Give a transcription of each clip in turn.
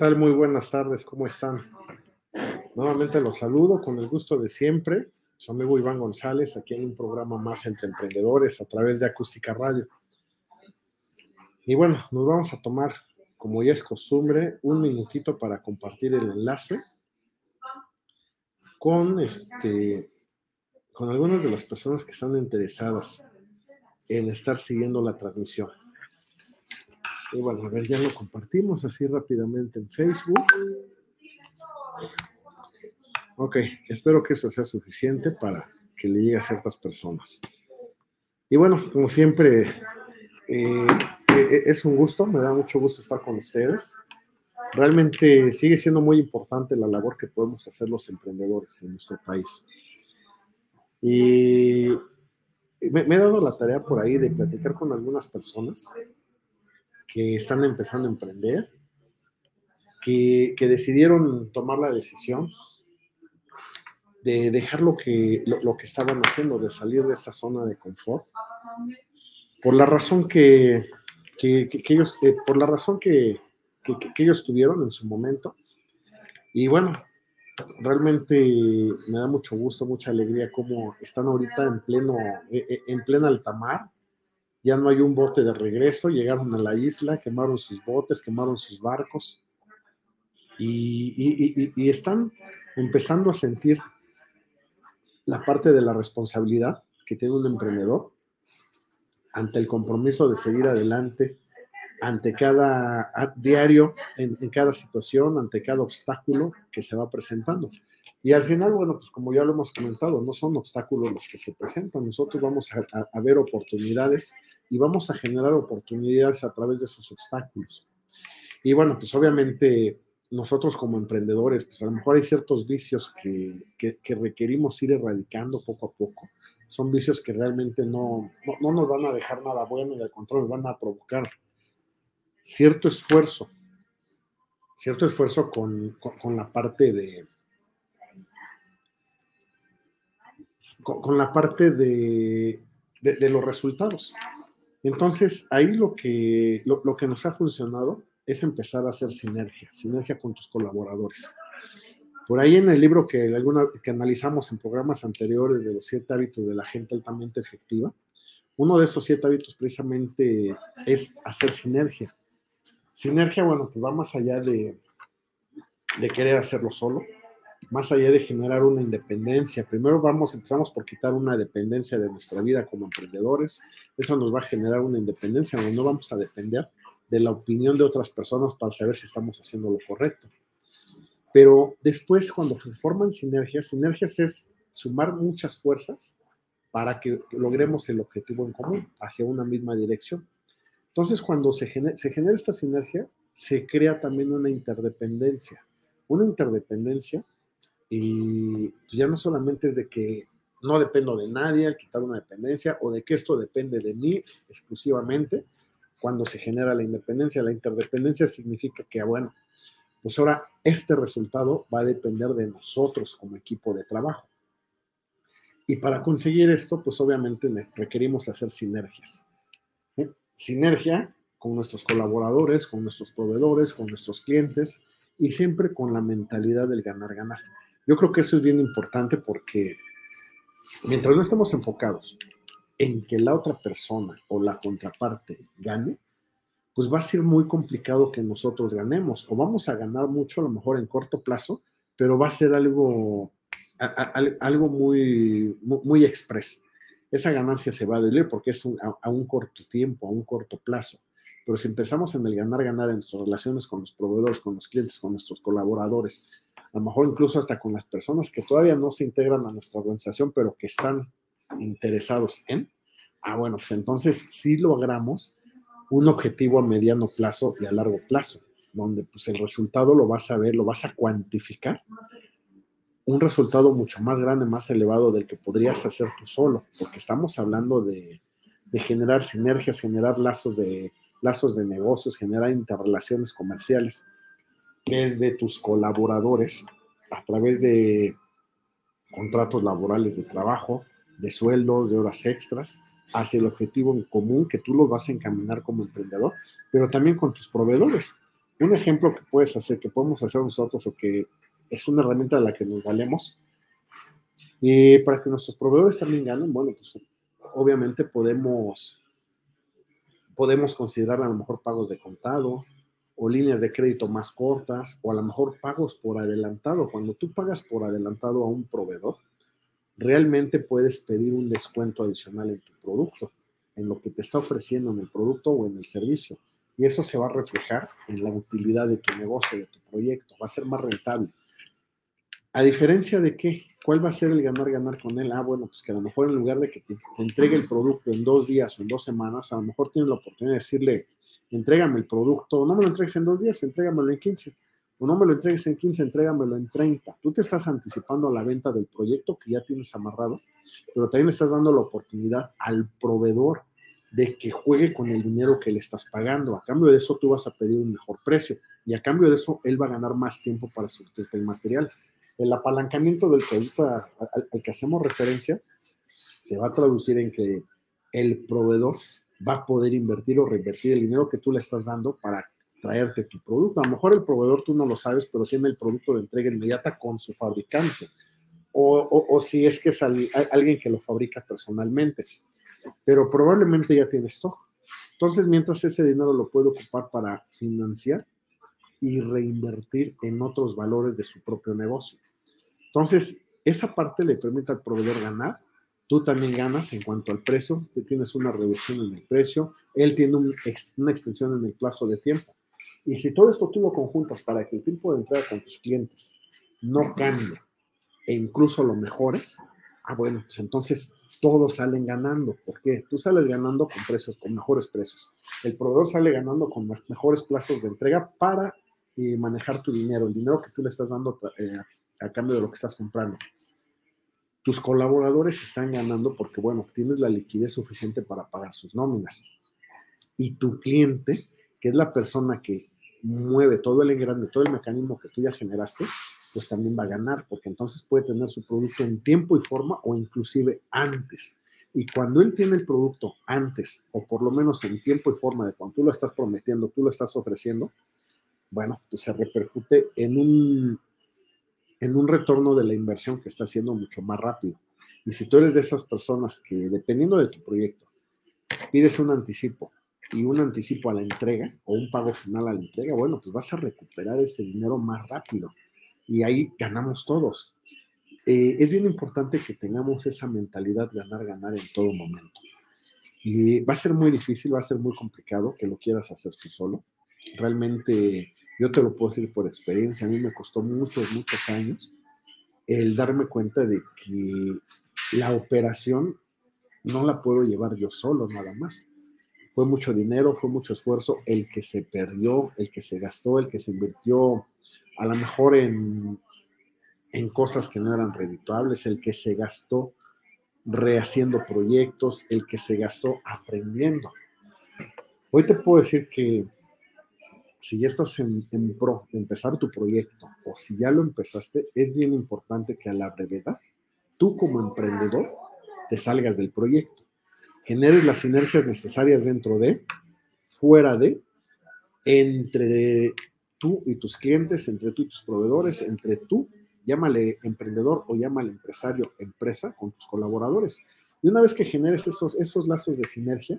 Tal? Muy buenas tardes, ¿cómo están? Nuevamente los saludo con el gusto de siempre. Su amigo Iván González, aquí en un programa más entre emprendedores a través de Acústica Radio. Y bueno, nos vamos a tomar, como ya es costumbre, un minutito para compartir el enlace con, este, con algunas de las personas que están interesadas en estar siguiendo la transmisión. Y bueno, a ver, ya lo compartimos así rápidamente en Facebook. Ok, espero que eso sea suficiente para que le llegue a ciertas personas. Y bueno, como siempre, eh, eh, es un gusto, me da mucho gusto estar con ustedes. Realmente sigue siendo muy importante la labor que podemos hacer los emprendedores en nuestro país. Y me he dado la tarea por ahí de platicar con algunas personas que están empezando a emprender, que, decidieron tomar la decisión de dejar lo que, lo, que estaban haciendo, de salir de esa zona de confort, por la razón que, ellos, eh, por la razón que, ellos tuvieron en su momento. Y bueno, realmente me da mucho gusto, mucha alegría cómo están ahorita en pleno, eh, eh, en plena alta mar, ya no hay un bote de regreso, llegaron a la isla, quemaron sus botes, quemaron sus barcos y, están empezando a sentir la parte de la responsabilidad que tiene un emprendedor ante el compromiso de seguir adelante, ante cada diario, en, cada situación, ante cada obstáculo que se va presentando. Y al final, bueno, pues como ya lo hemos comentado, no son obstáculos los que se presentan, nosotros vamos a, ver oportunidades y vamos a generar oportunidades a través de esos obstáculos. Y bueno, pues obviamente nosotros como emprendedores, pues a lo mejor hay ciertos vicios que, que, requerimos ir erradicando poco a poco. Son vicios que realmente no, no, nos van a dejar nada bueno y al contrario, van a provocar cierto esfuerzo, cierto esfuerzo con, con la parte de, con, la parte de, los resultados. Entonces, ahí lo que, lo, que nos ha funcionado es empezar a hacer sinergia, sinergia con tus colaboradores. Por ahí en el libro que, alguna, que analizamos en programas anteriores de los siete hábitos de la gente altamente efectiva, uno de esos siete hábitos precisamente es hacer sinergia. Sinergia, bueno, pues va más allá de, de querer hacerlo solo, más allá de generar una independencia. Primero vamos, empezamos por quitar una dependencia de nuestra vida como emprendedores. Eso nos va a generar una independencia donde no vamos a depender de la opinión de otras personas para saber si estamos haciendo lo correcto. Pero después, cuando se forman sinergias, sinergias es sumar muchas fuerzas para que logremos el objetivo en común hacia una misma dirección. Entonces, cuando se se genera esta sinergia, se crea también una interdependencia. Una interdependencia y ya no solamente es de que no dependo de nadie al quitar una dependencia o de que esto depende de mí exclusivamente cuando se genera la independencia. La interdependencia significa que, bueno, pues ahora este resultado va a depender de nosotros como equipo de trabajo. Y para conseguir esto, pues obviamente requerimos hacer sinergias. sinergia con nuestros colaboradores, con nuestros proveedores, con nuestros clientes y siempre con la mentalidad del ganar-ganar. Yo creo que eso es bien importante porque mientras no estemos enfocados en que la otra persona o la contraparte gane, pues va a ser muy complicado que nosotros ganemos. O vamos a ganar mucho a lo mejor en corto plazo, pero va a ser algo, algo muy, muy, express. Esa ganancia se va a doler porque es a, un corto tiempo, a un corto plazo. Pero si empezamos en el ganar, ganar en nuestras relaciones con los proveedores, con los clientes, con nuestros colaboradores, a lo mejor incluso hasta con las personas que todavía no se integran a nuestra organización, pero que están interesados en, ah, bueno, pues entonces sí logramos un objetivo a mediano plazo y a largo plazo, donde pues el resultado lo vas a ver, lo vas a cuantificar, un resultado mucho más grande, más elevado del que podrías hacer tú solo, porque estamos hablando de, generar sinergias, generar lazos de, lazos de negocios, generar interrelaciones comerciales desde tus colaboradores a través de contratos laborales de trabajo, de sueldos, de horas extras, hacia el objetivo en común que tú lo vas a encaminar como emprendedor, pero también con tus proveedores. Un ejemplo que puedes hacer, que podemos hacer nosotros o que es una herramienta de la que nos valemos, y para que nuestros proveedores también ganen, bueno, pues obviamente podemos, podemos considerar a lo mejor pagos de contado o líneas de crédito más cortas o a lo mejor pagos por adelantado. Cuando tú pagas por adelantado a un proveedor, realmente puedes pedir un descuento adicional en tu producto, en lo que te está ofreciendo en el producto o en el servicio. Y eso se va a reflejar en la utilidad de tu negocio, de tu proyecto. Va a ser más rentable. A diferencia de qué, ¿cuál va a ser el ganar-ganar con él? Ah, bueno, pues que a lo mejor en lugar de que te, entregue el producto en dos días o en dos semanas, a lo mejor tienes la oportunidad de decirle, entrégame el producto, no me lo entregues en dos días, entrégamelo en 15 o no me lo entregues en 15, entrégamelo en 30. Tú te estás anticipando a la venta del proyecto que ya tienes amarrado, pero también estás dando la oportunidad al proveedor de que juegue con el dinero que le estás pagando. A cambio de eso, tú vas a pedir un mejor precio y a cambio de eso, él va a ganar más tiempo para surtirte el material. El apalancamiento del producto al, al que hacemos referencia se va a traducir en que el proveedor va a poder invertir o reinvertir el dinero que tú le estás dando para traerte tu producto. A lo mejor el proveedor tú no lo sabes, pero tiene el producto de entrega inmediata con su fabricante. O, si es que es alguien que lo fabrica personalmente. Pero probablemente ya tiene stock. Entonces, mientras ese dinero lo puede ocupar para financiar y reinvertir en otros valores de su propio negocio. Entonces, esa parte le permite al proveedor ganar. Tú también ganas en cuanto al precio, tienes una reducción en el precio, él tiene una extensión en el plazo de tiempo. Y si todo esto tú lo conjuntas para que el tiempo de entrega con tus clientes no cambie e incluso lo mejores, ah, bueno, pues entonces todos salen ganando. ¿Por qué? Tú sales ganando con precios, con mejores precios. El proveedor sale ganando con mejores plazos de entrega para eh, manejar tu dinero, el dinero que tú le estás dando eh, a cambio de lo que estás comprando. Tus colaboradores están ganando porque, bueno, tienes la liquidez suficiente para pagar sus nóminas. Y tu cliente, que es la persona que mueve todo el engrane, todo el mecanismo que tú ya generaste, pues también va a ganar, porque entonces puede tener su producto en tiempo y forma o inclusive antes. Y cuando él tiene el producto antes, o por lo menos en tiempo y forma de cuando tú lo estás prometiendo, tú lo estás ofreciendo, bueno, pues se repercute en un, en un retorno de la inversión que está haciendo mucho más rápido. Y si tú eres de esas personas que, dependiendo de tu proyecto, pides un anticipo y un anticipo a la entrega o un pago final a la entrega, bueno, pues vas a recuperar ese dinero más rápido y ahí ganamos todos. Eh, es bien importante que tengamos esa mentalidad ganar, ganar en todo momento. Y va a ser muy difícil, va a ser muy complicado que lo quieras hacer tú solo. Realmente, yo te lo puedo decir por experiencia, a mí me costó muchos, muchos años el darme cuenta de que la operación no la puedo llevar yo solo, nada más fue mucho dinero, fue mucho esfuerzo, el que se perdió, el que se gastó, el que se invirtió a lo mejor en, en cosas que no eran redituables, el que se gastó rehaciendo proyectos, el que se gastó aprendiendo. Hoy te puedo decir que si ya estás en, pro de empezar tu proyecto o si ya lo empezaste, es bien importante que a la brevedad tú como emprendedor te salgas del proyecto generes las sinergias necesarias dentro de fuera de, entre tú y tus clientes, entre tú y tus proveedores, entre tú, llámale emprendedor o llámale empresario, empresa, con tus colaboradores. Y una vez que generes esos, esos lazos de sinergia,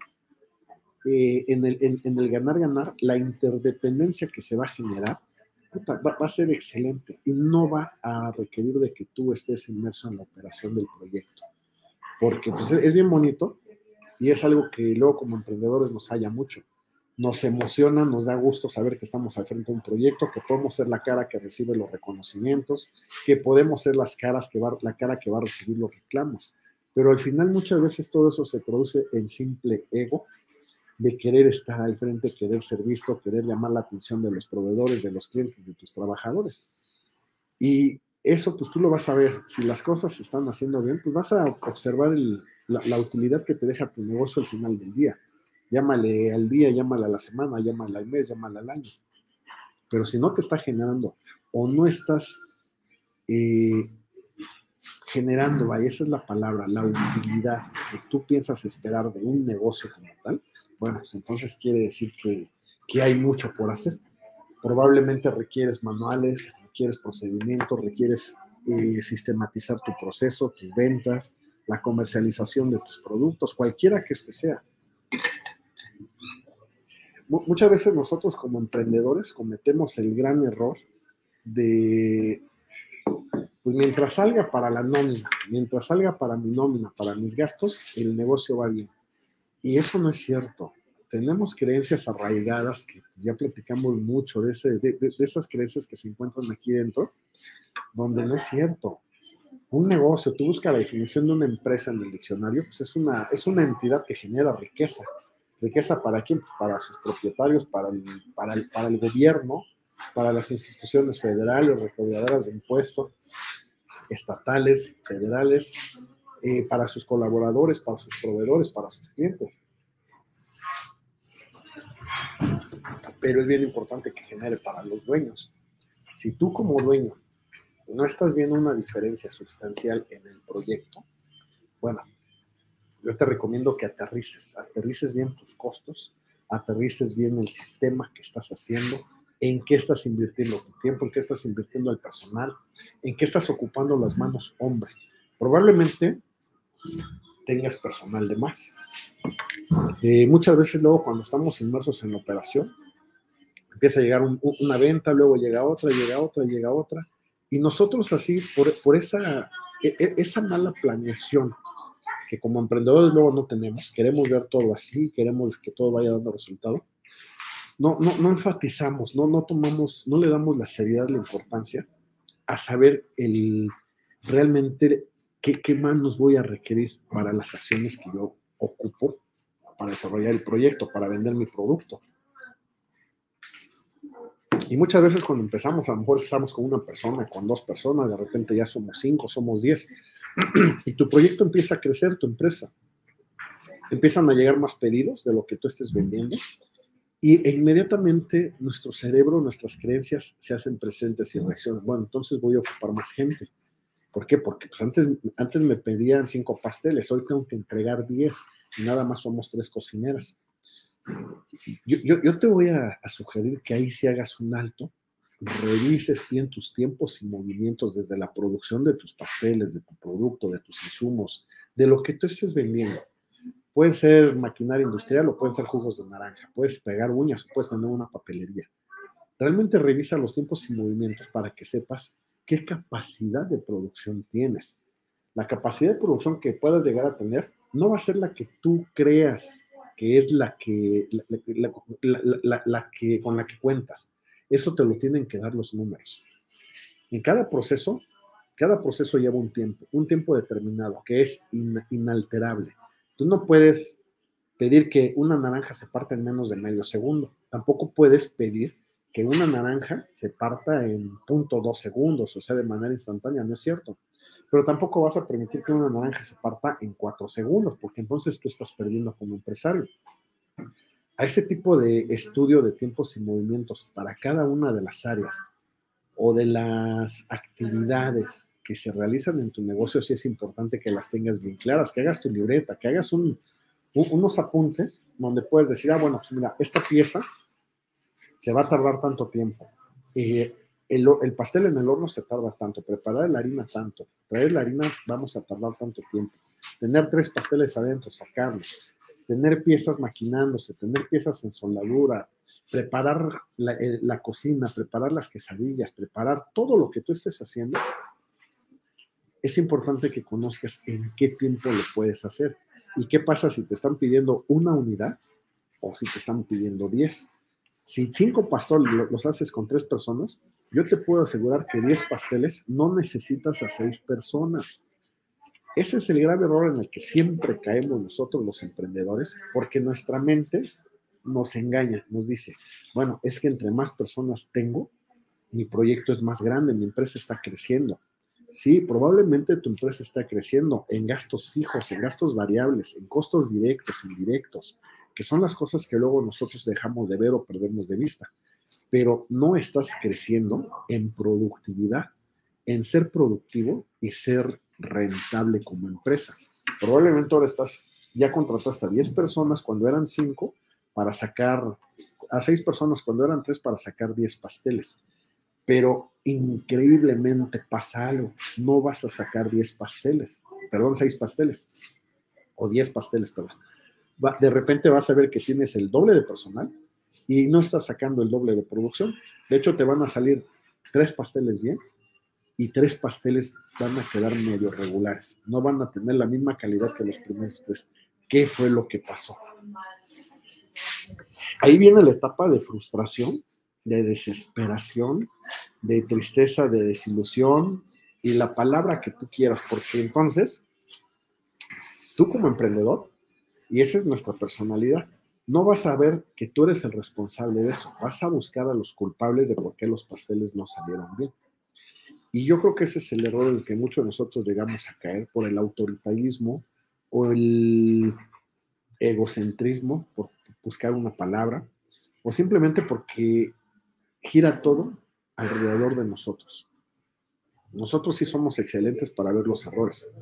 eh, en, el, en, el ganar-ganar, la interdependencia que se va a generar va, a ser excelente y no va a requerir de que tú estés inmerso en la operación del proyecto. Porque pues, es bien bonito y es algo que luego como emprendedores nos falla mucho. Nos emociona, nos da gusto saber que estamos al frente de un proyecto, que podemos ser la cara que recibe los reconocimientos, que podemos ser las caras que va, la cara que va a recibir los reclamos. Pero al final muchas veces todo eso se produce en simple ego de querer estar al frente, querer ser visto, querer llamar la atención de los proveedores, de los clientes, de tus trabajadores. Y eso, pues tú lo vas a ver. Si las cosas se están haciendo bien, pues vas a observar la, utilidad que te deja tu negocio al final del día. Llámale al día, llámale a la semana, llámale al mes, llámale al año. Pero si no te está generando o no estás eh, generando, vaya, esa es la palabra, la utilidad que tú piensas esperar de un negocio como tal, bueno, pues entonces quiere decir que, hay mucho por hacer. Probablemente requieres manuales, requieres procedimientos, requieres eh, sistematizar tu proceso, tus ventas, la comercialización de tus productos, cualquiera que este sea. Muchas veces nosotros como emprendedores cometemos el gran error de, pues mientras salga para la nómina, mientras salga para mi nómina, para mis gastos, el negocio va bien. Y eso no es cierto. Tenemos creencias arraigadas, que ya platicamos mucho de, ese, de, esas creencias que se encuentran aquí dentro, donde no es cierto. Un negocio, tú buscas la definición de una empresa en el diccionario, pues es una, es una entidad que genera riqueza. ¿Riqueza para quién? Para sus propietarios, para el, para el, para el gobierno, para las instituciones federales, recaudadoras de impuestos, estatales, federales, eh, para sus colaboradores, para sus proveedores, para sus clientes. Pero es bien importante que genere para los dueños. Si tú como dueño no estás viendo una diferencia sustancial en el proyecto, bueno, yo te recomiendo que aterrices, aterrices bien tus costos, aterrices bien el sistema que estás haciendo, en qué estás invirtiendo tu tiempo, en qué estás invirtiendo el personal, en qué estás ocupando las manos hombre. Probablemente tengas personal de más. Eh, muchas veces luego cuando estamos inmersos en la operación, empieza a llegar una venta, luego llega otra, llega otra, llega otra, y nosotros así, por, por esa, e, e, esa mala planeación que como emprendedores luego no tenemos, queremos ver todo así, queremos que todo vaya dando resultado, no, no, no enfatizamos, no, no tomamos, no le damos la seriedad, la importancia a saber el, realmente ¿qué, más nos voy a requerir para las acciones que yo ocupo para desarrollar el proyecto, para vender mi producto? Y muchas veces cuando empezamos, a lo mejor estamos con una persona, con dos personas, de repente ya somos cinco, somos diez, y tu proyecto empieza a crecer, tu empresa. Empiezan a llegar más pedidos de lo que tú estés vendiendo, y inmediatamente nuestro cerebro, nuestras creencias se hacen presentes y reaccionan. Bueno, entonces voy a ocupar más gente. ¿Por qué? Porque pues antes, antes me pedían cinco pasteles, hoy tengo que entregar diez y nada más somos tres cocineras. Yo, yo, te voy a, sugerir que ahí si hagas un alto, revises bien tus tiempos y movimientos desde la producción de tus pasteles, de tu producto, de tus insumos, de lo que tú estés vendiendo. Puede ser maquinaria industrial o pueden ser jugos de naranja, puedes pegar uñas puedes tener una papelería. Realmente revisa los tiempos y movimientos para que sepas qué capacidad de producción tienes. La capacidad de producción que puedas llegar a tener no va a ser la que tú creas que es la que, la, que con la que cuentas. Eso te lo tienen que dar los números. En cada proceso, cada proceso lleva un tiempo, un tiempo determinado que es inalterable. Tú no puedes pedir que una naranja se parta en menos de medio segundo. Tampoco puedes pedir que una naranja se parta en punto dos segundos, o sea, de manera instantánea, no es cierto. Pero tampoco vas a permitir que una naranja se parta en cuatro segundos, porque entonces tú estás perdiendo como empresario. A ese tipo de estudio de tiempos y movimientos para cada una de las áreas o de las actividades que se realizan en tu negocio, sí es importante que las tengas bien claras, que hagas tu libreta, que hagas un, unos apuntes donde puedes decir, ah, bueno, pues mira, esta pieza se va a tardar tanto tiempo. Eh, el, el, pastel en el horno se tarda tanto, preparar la harina tanto, traer la harina vamos a tardar tanto tiempo, tener tres pasteles adentro, sacarlos, tener piezas maquinándose, tener piezas en soldadura, preparar la, la, cocina, preparar las quesadillas, preparar todo lo que tú estés haciendo, es importante que conozcas en qué tiempo lo puedes hacer. ¿Y qué pasa si te están pidiendo una unidad o si te están pidiendo 10? Si cinco pasteles los haces con tres personas, yo te puedo asegurar que 10 pasteles no necesitas a seis personas. Ese es el grave error en el que siempre caemos nosotros los emprendedores, porque nuestra mente nos engaña, nos dice, bueno, es que entre más personas tengo, mi proyecto es más grande, mi empresa está creciendo. Sí, probablemente tu empresa está creciendo en gastos fijos, en gastos variables, en costos directos, indirectos, que son las cosas que luego nosotros dejamos de ver o perdemos de vista. Pero no estás creciendo en productividad, en ser productivo y ser rentable como empresa. Probablemente ahora estás, ya contrataste a 10 personas cuando eran 5 para sacar, a 6 personas cuando eran 3 para sacar 10 pasteles pero increíblemente pasa algo. No vas a sacar 10 pasteles, perdón, 6 pasteles, o 10 pasteles, perdón. De repente vas a ver que tienes el doble de personal y no estás sacando el doble de producción. De hecho, te van a salir 3 pasteles bien y 3 pasteles van a quedar medio regulares. No van a tener la misma calidad que los primeros 3. ¿Qué fue lo que pasó? Ahí viene la etapa de frustración de desesperación, de tristeza, de desilusión y la palabra que tú quieras, porque entonces tú como emprendedor, y esa es nuestra personalidad, no vas a ver que tú eres el responsable de eso, vas a buscar a los culpables de por qué los pasteles no salieron bien. Y yo creo que ese es el error en el que muchos de nosotros llegamos a caer por el autoritarismo o el egocentrismo, por buscar una palabra, o simplemente porque gira todo alrededor de nosotros. Nosotros sí somos excelentes para ver los errores.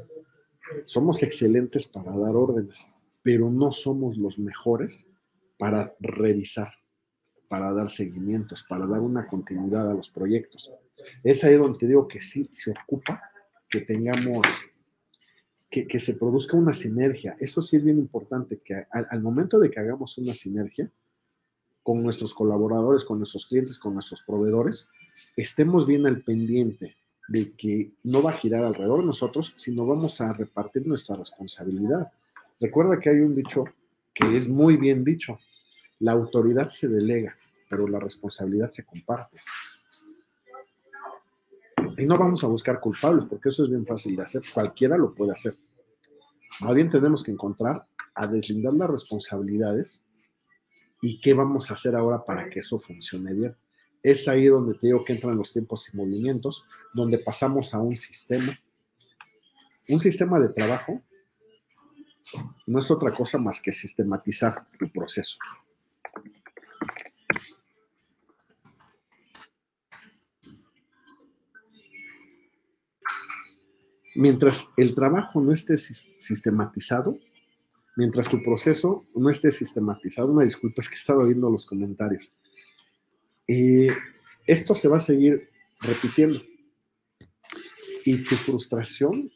Somos excelentes para dar órdenes, pero no somos los mejores para revisar, para dar seguimientos, para dar una continuidad a los proyectos. Es ahí donde te digo que sí se ocupa que tengamos, que, se produzca una sinergia. Eso sí es bien importante, que al, al momento de que hagamos una sinergia, con nuestros colaboradores, con nuestros clientes, con nuestros proveedores, estemos bien al pendiente de que no va a girar alrededor de nosotros, sino vamos a repartir nuestra responsabilidad. Recuerda que hay un dicho que es muy bien dicho, la autoridad se delega, pero la responsabilidad se comparte. Y no vamos a buscar culpables, porque eso es bien fácil de hacer, cualquiera lo puede hacer. Más bien tenemos que encontrar a deslindar las responsabilidades y qué vamos a hacer ahora para que eso funcione bien. Es ahí donde te digo que entran los tiempos y movimientos, donde pasamos a un sistema. Un sistema de trabajo no es otra cosa más que sistematizar tu proceso. Mientras el trabajo no esté sistematizado, mientras tu proceso no esté sistematizado. Una disculpa, es que estaba viendo los comentarios. Eh, esto se va a seguir repitiendo. Y tu frustración,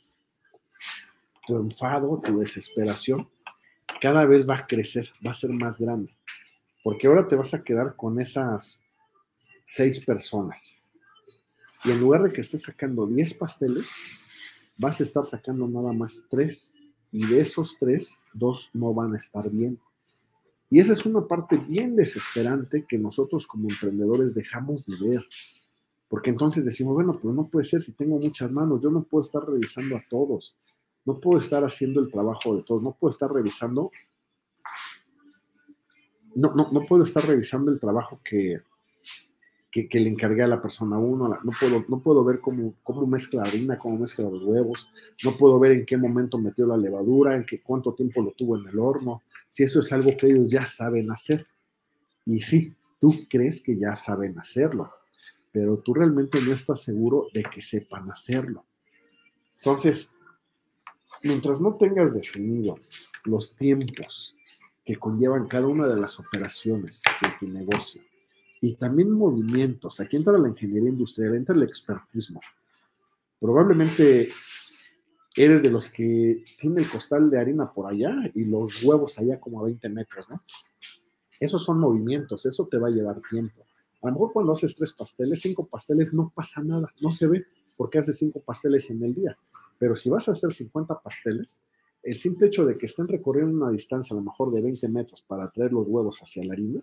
tu enfado, tu desesperación, cada vez va a crecer, va a ser más grande. Porque ahora te vas a quedar con esas seis personas. Y en lugar de que estés sacando 10 pasteles, vas a estar sacando nada más tres y de esos tres, dos no van a estar bien. Y esa es una parte bien desesperante que nosotros como emprendedores dejamos de ver. Porque entonces decimos, bueno, pero no puede ser si tengo muchas manos, yo no puedo estar revisando a todos, no puedo estar haciendo el trabajo de todos, no puedo estar revisando, no, no, no puedo estar revisando el trabajo que, que, le encargué a la persona uno, no puedo, no puedo ver cómo, cómo mezcla la harina, cómo mezcla los huevos, no puedo ver en qué momento metió la levadura, en qué cuánto tiempo lo tuvo en el horno, si eso es algo que ellos ya saben hacer. Y sí, tú crees que ya saben hacerlo, pero tú realmente no estás seguro de que sepan hacerlo. Entonces, mientras no tengas definido los tiempos que conllevan cada una de las operaciones de tu negocio y también movimientos. Aquí entra la ingeniería industrial, entra el expertismo. Probablemente eres de los que tiene el costal de harina por allá y los huevos allá como a 20 metros, ¿no? Esos son movimientos, eso te va a llevar tiempo. A lo mejor cuando haces tres pasteles, cinco pasteles, no pasa nada, no se ve porque haces cinco pasteles en el día. Pero si vas a hacer 50 pasteles, el simple hecho de que estén recorriendo una distancia a lo mejor de 20 metros para traer los huevos hacia la harina,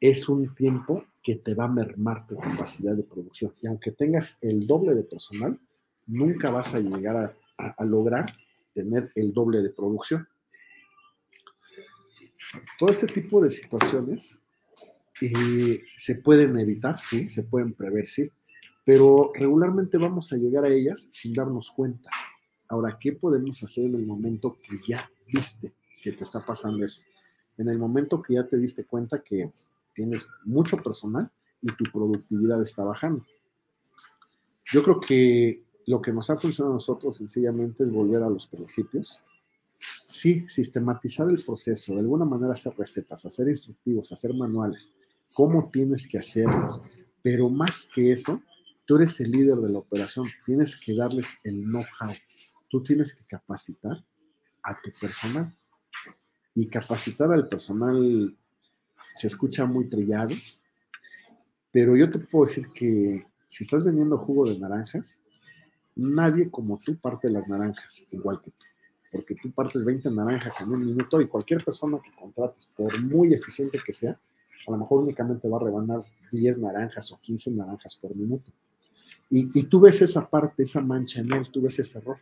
es un tiempo que te va a mermar tu capacidad de producción. Y aunque tengas el doble de personal, nunca vas a llegar a, lograr tener el doble de producción. Todo este tipo de situaciones eh, se pueden evitar, sí, se pueden prever, sí, pero regularmente vamos a llegar a ellas sin darnos cuenta. Ahora, ¿qué podemos hacer en el momento que ya viste que te está pasando eso? En el momento que ya te diste cuenta que tienes mucho personal y tu productividad está bajando. Yo creo que lo que nos ha funcionado a nosotros sencillamente es volver a los principios. Sí, sistematizar el proceso, de alguna manera hacer recetas, hacer instructivos, hacer manuales, cómo tienes que hacerlos. Pero más que eso, tú eres el líder de la operación, tienes que darles el know-how. Tú tienes que capacitar a tu personal. Y capacitar al personal se escucha muy trillado, pero yo te puedo decir que si estás vendiendo jugo de naranjas, nadie como tú parte las naranjas igual que tú, porque tú partes 20 naranjas en un minuto y cualquier persona que contrates, por muy eficiente que sea, a lo mejor únicamente va a rebanar 10 naranjas o 15 naranjas por minuto. Y, tú ves esa parte, esa mancha en él, tú ves ese error.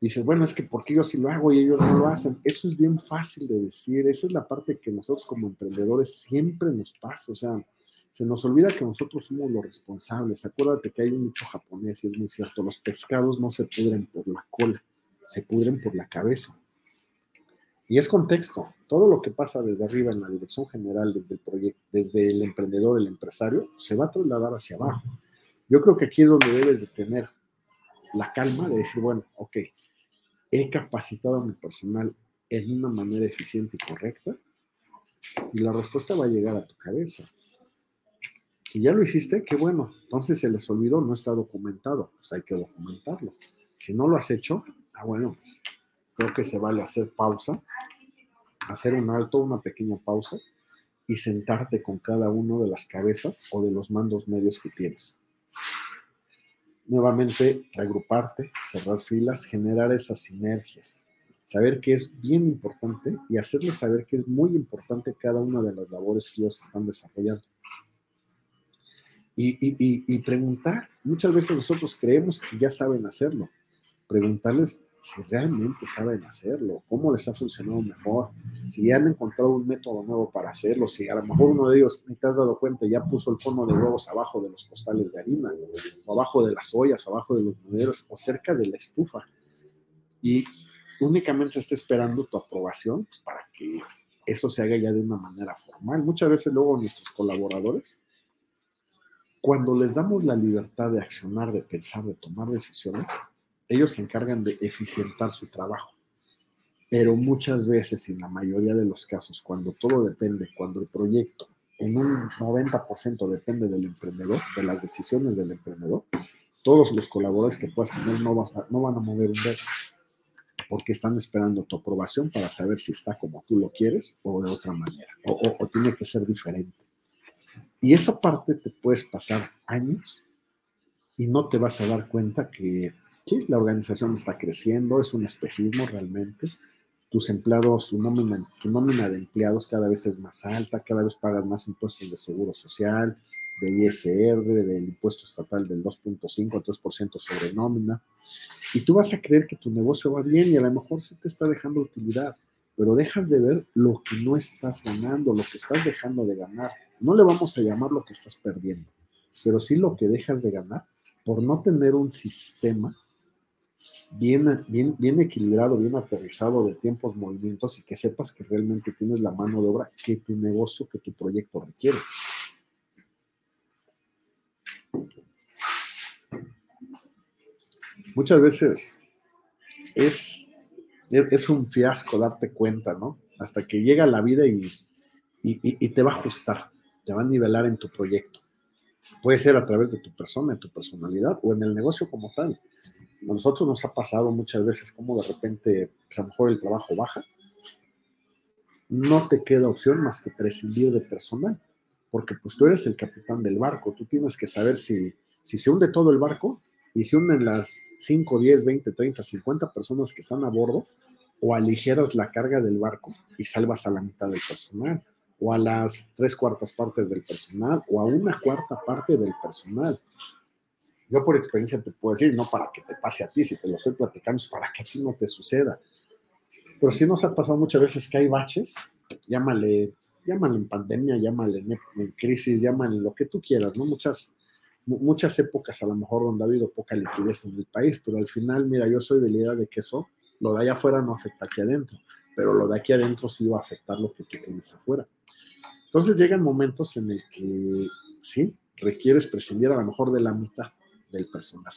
Dices, bueno, es que porque yo sí lo hago y ellos no lo hacen. Eso es bien fácil de decir. Esa es la parte que nosotros como emprendedores siempre nos pasa. O sea, se nos olvida que nosotros somos los responsables. Acuérdate que hay un dicho japonés y es muy cierto, los pescados no se pudren por la cola, se pudren por la cabeza. Y es contexto. Todo lo que pasa desde arriba en la dirección general, desde el proyecto, desde el emprendedor, el empresario, se va a trasladar hacia abajo. Yo creo que aquí es donde debes de tener la calma de decir, bueno, ok, he capacitado a mi personal en una manera eficiente y correcta, y la respuesta va a llegar a tu cabeza. Si ya lo hiciste, qué bueno. Entonces se les olvidó, no está documentado. Pues hay que documentarlo. Si no lo has hecho, ah, bueno, pues, creo que se vale hacer pausa, hacer un alto, una pequeña pausa y sentarte con cada uno de las cabezas o de los mandos medios que tienes. Nuevamente, reagruparte, cerrar filas, generar esas sinergias, saber que es bien importante y hacerles saber que es muy importante cada una de las labores que ellos están desarrollando y, preguntar. Muchas veces nosotros creemos que ya saben hacerlo. Preguntarles si realmente saben hacerlo, cómo les ha funcionado mejor, si han encontrado un método nuevo para hacerlo, si a lo mejor uno de ellos, ni te has dado cuenta, ya puso el fondo de huevos abajo de los costales de harina, o abajo de las ollas, o abajo de los monederos, o cerca de la estufa. Y únicamente está esperando tu aprobación para que eso se haga ya de una manera formal. Muchas veces luego nuestros colaboradores cuando les damos la libertad de accionar, de pensar, de tomar decisiones, ellos se encargan de eficientar su trabajo. Pero muchas veces, en la mayoría de los casos, cuando todo depende, cuando el proyecto en un 90% depende del emprendedor, de las decisiones del emprendedor, todos los colaboradores que puedas tener no, no van a mover un dedo porque están esperando tu aprobación para saber si está como tú lo quieres o de otra manera, o tiene que ser diferente. Y esa parte te puedes pasar años y no te vas a dar cuenta que la organización está creciendo, es un espejismo realmente. Tus empleados, tu nómina, tu nómina de empleados cada vez es más alta, cada vez pagas más impuestos de seguro social, de ISR, del impuesto estatal del 2.5 al 3% sobre nómina. Y tú vas a creer que tu negocio va bien y a lo mejor se te está dejando utilidad, pero dejas de ver lo que no estás ganando, lo que estás dejando de ganar. No le vamos a llamar lo que estás perdiendo, pero sí lo que dejas de ganar por no tener un sistema bien, bien, bien equilibrado, bien aterrizado de tiempos, movimientos y que sepas que realmente tienes la mano de obra que tu negocio, que tu proyecto requiere. Muchas veces es es, un fiasco darte cuenta, ¿no? Hasta que llega la vida y, y, te va a ajustar, te va a nivelar en tu proyecto. Puede ser a través de tu persona, de tu personalidad o en el negocio como tal. A nosotros nos ha pasado muchas veces como de repente a lo mejor el trabajo baja. No te queda opción más que prescindir de personal, porque pues tú eres el capitán del barco, tú tienes que saber si, si se hunde todo el barco y se unen las 5, 10, 20, 30, 50 personas que están a bordo, o aligeras la carga del barco y salvas a la mitad del personal, o a las tres cuartas partes del personal, o a una cuarta parte del personal. Yo por experiencia te puedo decir, no para que te pase a ti, si te lo estoy platicando, es para que a ti no te suceda. Pero sí nos ha pasado muchas veces que hay baches, llámale, llámale en pandemia, llámale en, en crisis, llámale lo que tú quieras, ¿no? Muchas muchas épocas a lo mejor donde ha habido poca liquidez en el país, pero al final, mira, yo soy de la idea de que eso, lo de allá afuera no afecta aquí adentro, pero lo de aquí adentro sí va a afectar lo que tú tienes afuera. Entonces llegan momentos en el que sí, requieres prescindir a lo mejor de la mitad del personal.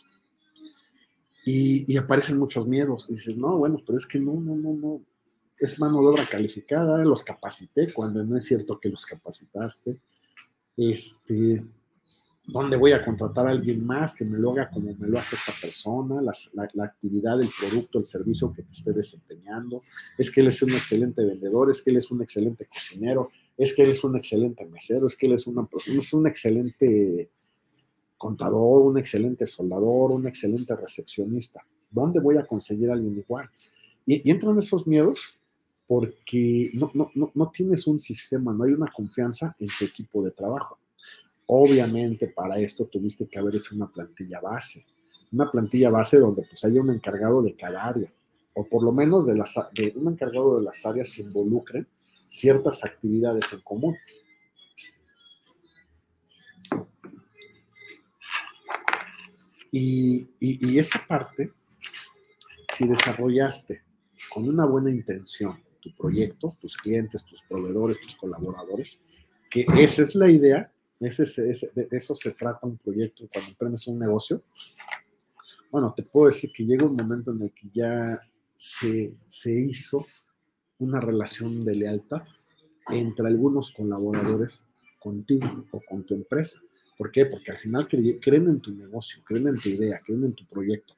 Y, y aparecen muchos miedos. Dices, no, bueno, pero es que no, no, no, no. Es mano de obra calificada, los capacité cuando no es cierto que los capacitaste. Este, ¿Dónde voy a contratar a alguien más que me lo haga como me lo hace esta persona? La, actividad, el producto, el servicio que te esté desempeñando. Es que él es un excelente vendedor, es que él es un excelente cocinero, es que él es un excelente mesero, es que él es, un excelente contador, un excelente soldador, un excelente recepcionista. ¿Dónde voy a conseguir a alguien igual? Y, entran esos miedos porque no, no, no, no tienes un sistema, no hay una confianza en tu equipo de trabajo. Obviamente para esto tuviste que haber hecho una plantilla base, una plantilla base donde pues haya un encargado de cada área, o por lo menos de, las, de un encargado de las áreas que involucren ciertas actividades en común. Y, y, esa parte, si desarrollaste con una buena intención tu proyecto, tus clientes, tus proveedores, tus colaboradores, que esa es la idea, ese, de eso se trata un proyecto cuando emprendes un negocio. Bueno, te puedo decir que llega un momento en el que ya se, se hizo una relación de lealtad entre algunos colaboradores contigo o con tu empresa. ¿Por qué? Porque al final creen en tu negocio, creen en tu idea, creen en tu proyecto.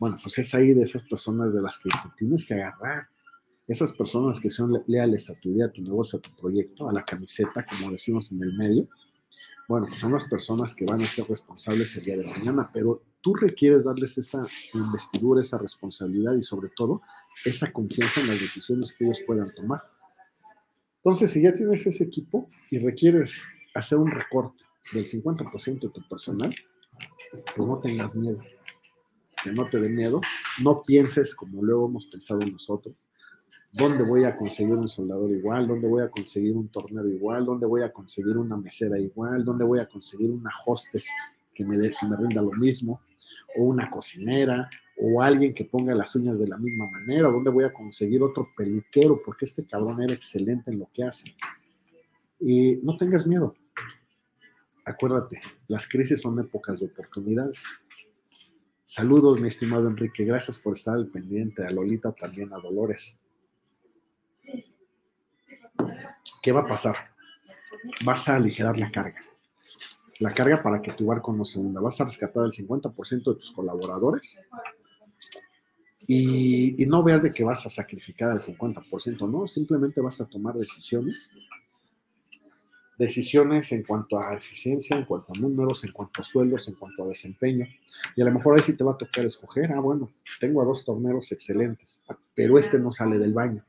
Bueno, pues es ahí de esas personas de las que tienes que agarrar esas personas que son leales a tu idea, a tu negocio, a tu proyecto, a la camiseta, como decimos en el medio, bueno, pues son las personas que van a ser responsables el día de mañana, pero tú requieres darles esa investidura, esa responsabilidad y sobre todo esa confianza en las decisiones que ellos puedan tomar. Entonces, si ya tienes ese equipo y requieres hacer un recorte del 50% de tu personal, pues no tengas miedo, que no te dé miedo, no pienses como luego hemos pensado nosotros, ¿Dónde voy a conseguir un soldador igual? ¿Dónde voy a conseguir un tornero igual? ¿Dónde voy a conseguir una mesera igual? ¿Dónde voy a conseguir una hostess que me, dé, que me rinda lo mismo? ¿O una cocinera? ¿O alguien que ponga las uñas de la misma manera? ¿Dónde voy a conseguir otro peluquero? Porque este cabrón era excelente en lo que hace. Y no tengas miedo. Acuérdate, las crisis son épocas de oportunidades. Saludos, mi estimado Enrique. Gracias por estar al pendiente. A Lolita también, a Dolores. ¿qué va a pasar? Vas a aligerar la carga. La carga para que tu barco no se hunda. Vas a rescatar el 50% de tus colaboradores y, no veas de que vas a sacrificar el 50%, no, simplemente vas a tomar decisiones. Decisiones en cuanto a eficiencia, en cuanto a números, en cuanto a sueldos, en cuanto a desempeño. Y a lo mejor ahí sí te va a tocar escoger, ah, bueno, tengo a dos torneros excelentes, pero este no sale del baño.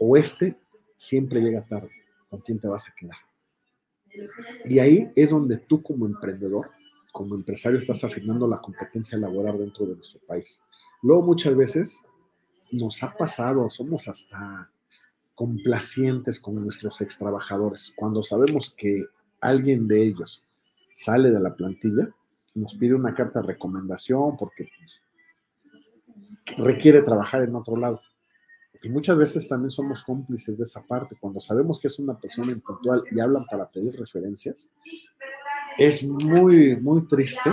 O este siempre llega tarde. ¿Con quién te vas a quedar? Y ahí es donde tú como emprendedor, como empresario, estás afinando la competencia laboral dentro de nuestro país. Luego muchas veces nos ha pasado, somos hasta complacientes con nuestros ex trabajadores. Cuando sabemos que alguien de ellos sale de la plantilla, nos pide una carta de recomendación porque pues, requiere trabajar en otro lado. Y muchas veces también somos cómplices de esa parte. Cuando sabemos que es una persona impuntual y hablan para pedir referencias, es muy, muy triste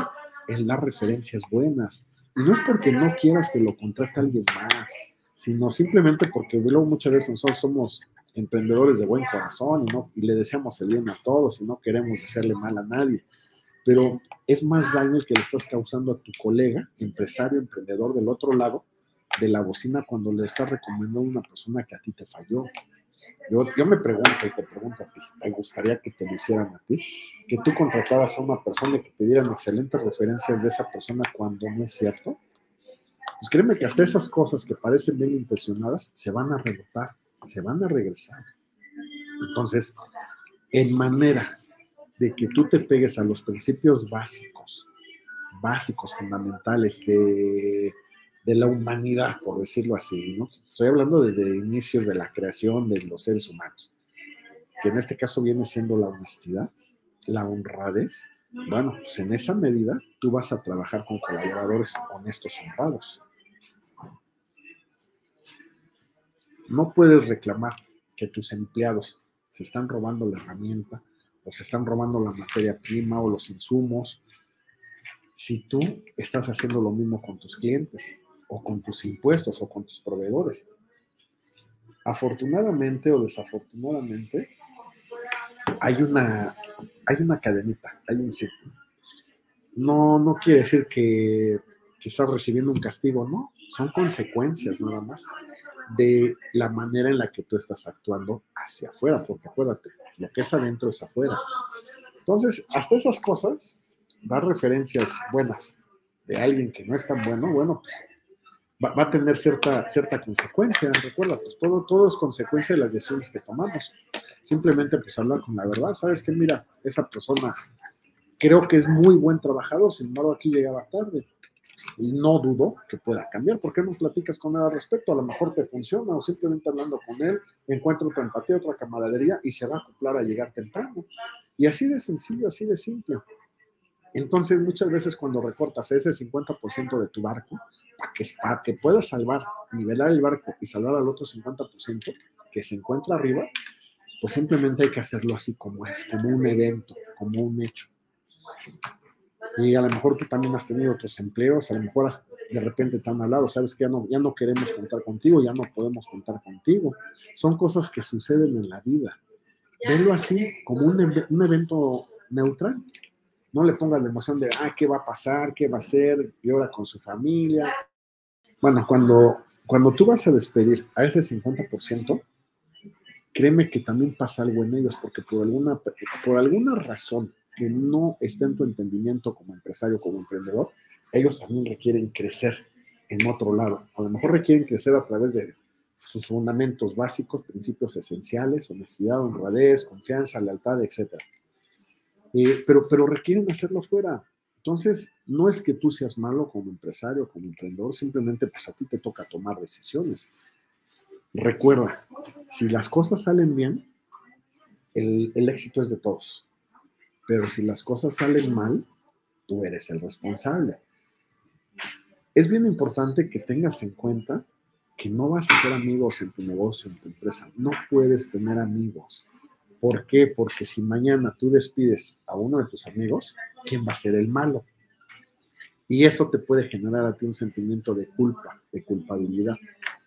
el dar referencias buenas. Y no es porque no quieras que lo contrate alguien más, sino simplemente porque luego muchas veces nosotros somos emprendedores de buen corazón y, no, y le deseamos el bien a todos y no queremos hacerle mal a nadie. Pero es más daño el que le estás causando a tu colega, empresario, emprendedor del otro lado de la bocina cuando le estás recomendando a una persona que a ti te falló. Yo, yo me pregunto y te pregunto a ti, ¿te gustaría que te lo hicieran a ti? Que tú contrataras a una persona y que te dieran excelentes referencias de esa persona cuando no es cierto. Pues créeme que hasta esas cosas que parecen bien intencionadas se van a rebotar se van a regresar. Entonces, en manera de que tú te pegues a los principios básicos, básicos, fundamentales de, la humanidad, por decirlo así, ¿no? Estoy hablando desde inicios de la creación de los seres humanos, que en este caso viene siendo la honestidad, la honradez. Bueno, pues en esa medida tú vas a trabajar con colaboradores honestos, honrados. No puedes reclamar que tus empleados se están robando la herramienta o se están robando la materia prima o los insumos si tú estás haciendo lo mismo con tus clientes o con tus impuestos o con tus proveedores. Afortunadamente o desafortunadamente, hay una, hay una cadenita, hay un círculo. No, no quiere decir que, que estás recibiendo un castigo, no, son consecuencias nada más de la manera en la que tú estás actuando hacia afuera, porque acuérdate, lo que es adentro es afuera. Entonces, hasta esas cosas, dar referencias buenas de alguien que no es tan bueno, bueno, pues va, a tener cierta, cierta consecuencia. Recuerda, pues todo, todo es consecuencia de las decisiones que tomamos. Simplemente, pues hablar con la verdad. Sabes que, mira, esa persona creo que es muy buen trabajador, sin embargo, aquí llegaba tarde y no dudo que pueda cambiar. ¿Por qué no platicas con él al respecto? A lo mejor te funciona o simplemente hablando con él encuentra otra empatía, otra camaradería y se va a acoplar a llegar temprano. Y así de sencillo, así de simple. Entonces, muchas veces cuando recortas ese 50% de tu barco, para que, para que puedas salvar, nivelar el barco y salvar al otro 50% que se encuentra arriba, pues simplemente hay que hacerlo así como es, como un evento, como un hecho y a lo mejor tú también has tenido otros empleos, a lo mejor de repente te han hablado, sabes que ya no, ya no queremos contar contigo, ya no podemos contar contigo. Son cosas que suceden en la vida. Velo así, como un, un evento neutral. No le pongas la emoción de, ah, ¿qué va a pasar? ¿Qué va a hacer? Y con su familia. Bueno, cuando, cuando tú vas a despedir a ese 50%, créeme que también pasa algo en ellos, porque por alguna, por alguna razón que no está en tu entendimiento como empresario, como emprendedor, ellos también requieren crecer en otro lado. A lo mejor requieren crecer a través de sus fundamentos básicos, principios esenciales, honestidad, honradez, confianza, lealtad, etc. Eh, pero, pero requieren hacerlo fuera. Entonces, no es que tú seas malo como empresario, como emprendedor, simplemente pues a ti te toca tomar decisiones. Recuerda, si las cosas salen bien, el, el éxito es de todos. Pero si las cosas salen mal, tú eres el responsable. Es bien importante que tengas en cuenta que no vas a ser amigos en tu negocio, en tu empresa. No puedes tener amigos. ¿Por qué? Porque si mañana tú despides a uno de tus amigos, ¿quién va a ser el malo? Y eso te puede generar a ti un sentimiento de culpa, de culpabilidad,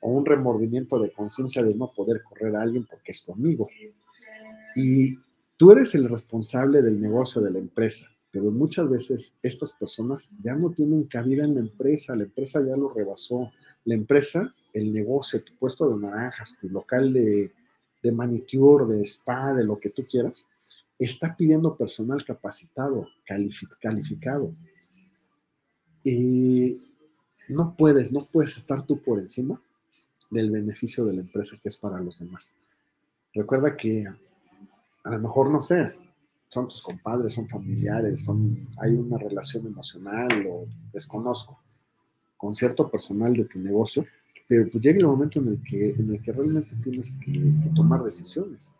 o un remordimiento de conciencia de no poder correr a alguien porque es tu amigo. Y Tú eres el responsable del negocio de la empresa, pero muchas veces estas personas ya no tienen cabida en la empresa, la empresa ya lo rebasó. La empresa, el negocio, tu puesto de naranjas, tu local de, de manicure, de spa, de lo que tú quieras, está pidiendo personal capacitado, calificado. Y no puedes, no puedes estar tú por encima del beneficio de la empresa que es para los demás. Recuerda que a lo mejor no sé, son tus compadres, son familiares, son, hay una relación emocional o desconozco con cierto personal de tu negocio, pero pues llega el momento en el que, en el que realmente tienes que, tomar decisiones.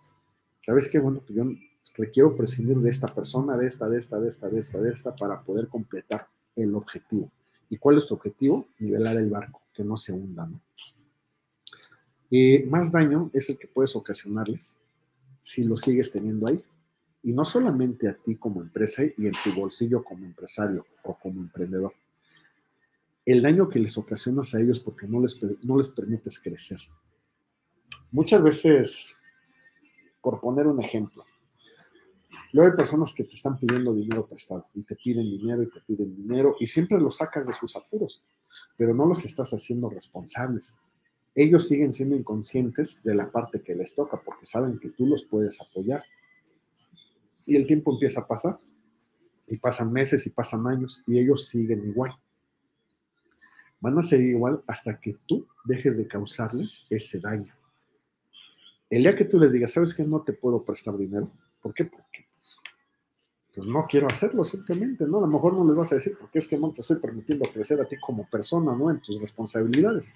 ¿Sabes qué? Bueno, pues yo requiero prescindir de esta persona, de esta, de esta, de esta, de esta, de esta, para poder completar el objetivo. ¿Y cuál es tu objetivo? Nivelar el barco, que no se hunda, ¿no? más daño es el que puedes ocasionarles si lo sigues teniendo ahí. Y no solamente a ti como empresa y en tu bolsillo como empresario o como emprendedor. El daño que les ocasionas a ellos porque no les, no les permites crecer. Muchas veces, por poner un ejemplo, luego hay personas que te están pidiendo dinero prestado y te piden dinero y te piden dinero y siempre los sacas de sus apuros, pero no los estás haciendo responsables. Ellos siguen siendo inconscientes de la parte que les toca porque saben que tú los puedes apoyar. Y el tiempo empieza a pasar y pasan meses y pasan años y ellos siguen igual. Van a seguir igual hasta que tú dejes de causarles ese daño. El día que tú les digas, ¿sabes que no te puedo prestar dinero? ¿Por qué? Porque pues, pues, no quiero hacerlo simplemente, ¿no? A lo mejor no les vas a decir, porque es que no te estoy permitiendo crecer a ti como persona, ¿no? En tus responsabilidades.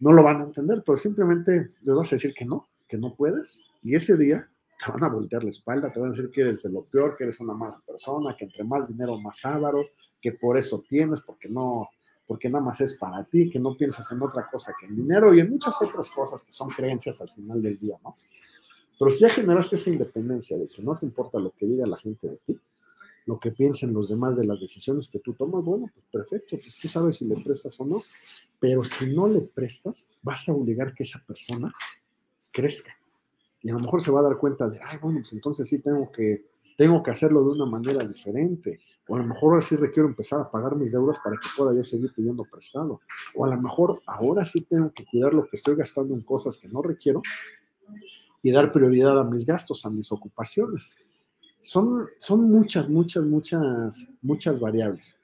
No lo van a entender, pero simplemente les vas a decir que no, que no puedes. Y ese día te van a voltear la espalda, te van a decir que eres de lo peor, que eres una mala persona, que entre más dinero, más ávaro, que por eso tienes, porque no, porque nada más es para ti, que no piensas en otra cosa que en dinero y en muchas otras cosas que son creencias al final del día, ¿no? Pero si ya generaste esa independencia de que no te importa lo que diga la gente de ti, lo que piensen los demás de las decisiones que tú tomas, bueno, pues perfecto, pues tú sabes si le prestas o no, pero si no le prestas, vas a obligar que esa persona crezca. Y a lo mejor se va a dar cuenta de, ay, bueno, pues entonces sí tengo que, tengo que hacerlo de una manera diferente o a lo mejor ahora sí requiero empezar a pagar mis deudas para que pueda yo seguir pidiendo prestado. O a lo mejor ahora sí tengo que cuidar lo que estoy gastando en cosas que no requiero y dar prioridad a mis gastos, a mis ocupaciones. Son, son muchas, muchas, muchas, muchas variables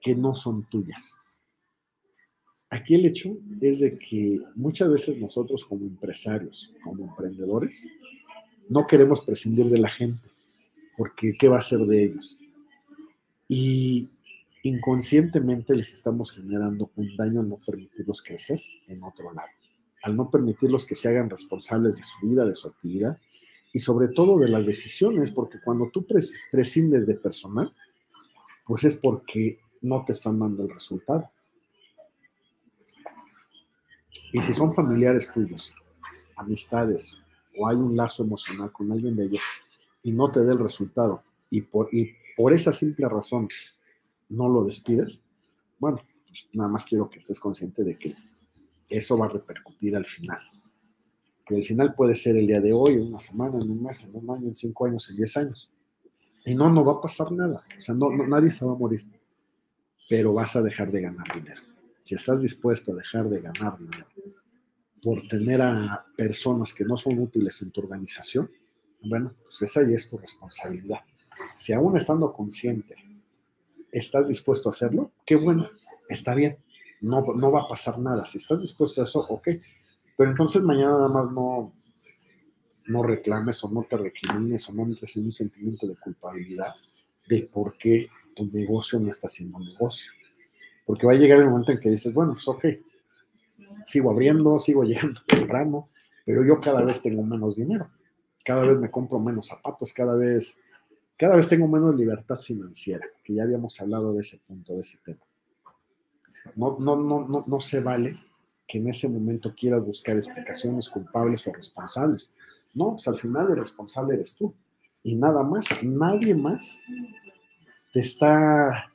que no son tuyas. Aquí el hecho es de que muchas veces nosotros como empresarios, como emprendedores, no queremos prescindir de la gente, porque ¿qué va a ser de ellos? Y inconscientemente les estamos generando un daño al no permitirlos crecer en otro lado, al no permitirlos que se hagan responsables de su vida, de su actividad y sobre todo de las decisiones, porque cuando tú prescindes de personal, pues es porque no te están dando el resultado. Y si son familiares tuyos, amistades, o hay un lazo emocional con alguien de ellos y no te dé el resultado, y por, por esa simple razón no lo despides, bueno, pues nada más quiero que estés consciente de que eso va a repercutir al final. Que el final puede ser el día de hoy, en una semana, en un mes, en un año, en cinco años, en diez años. Y no, no va a pasar nada. O sea, no, nadie se va a morir. Pero vas a dejar de ganar dinero. Si estás dispuesto a dejar de ganar dinero por tener a personas que no son útiles en tu organización, bueno, pues esa ya es tu responsabilidad. Si aún estando consciente estás dispuesto a hacerlo, qué bueno, está bien, no, no va a pasar nada. Si estás dispuesto a eso, ok. Pero entonces mañana nada más no, no reclames o no te recrimines o no entres en un sentimiento de culpabilidad de por qué tu negocio no está siendo negocio. Porque va a llegar el momento en que dices, bueno, pues ok, sigo abriendo, sigo llegando temprano, pero yo cada vez tengo menos dinero, cada vez me compro menos zapatos, cada vez cada vez tengo menos libertad financiera, que ya habíamos hablado de ese punto, de ese tema. No, no, no, no, no se vale que en ese momento quieras buscar explicaciones culpables o responsables. No, pues al final el responsable eres tú. Y nada más, nadie más te está,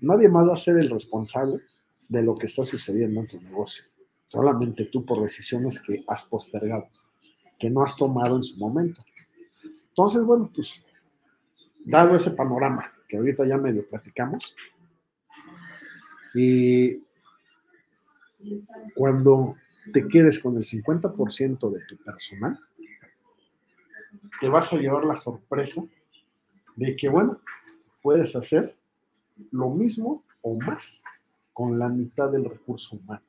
nadie más va a ser el responsable de lo que está sucediendo en tu negocio. Solamente tú por decisiones que has postergado, que no has tomado en su momento. Entonces, bueno, pues, dado ese panorama que ahorita ya medio platicamos, y cuando te quedes con el 50% de tu personal, te vas a llevar la sorpresa de que, bueno, puedes hacer lo mismo o más con la mitad del recurso humano.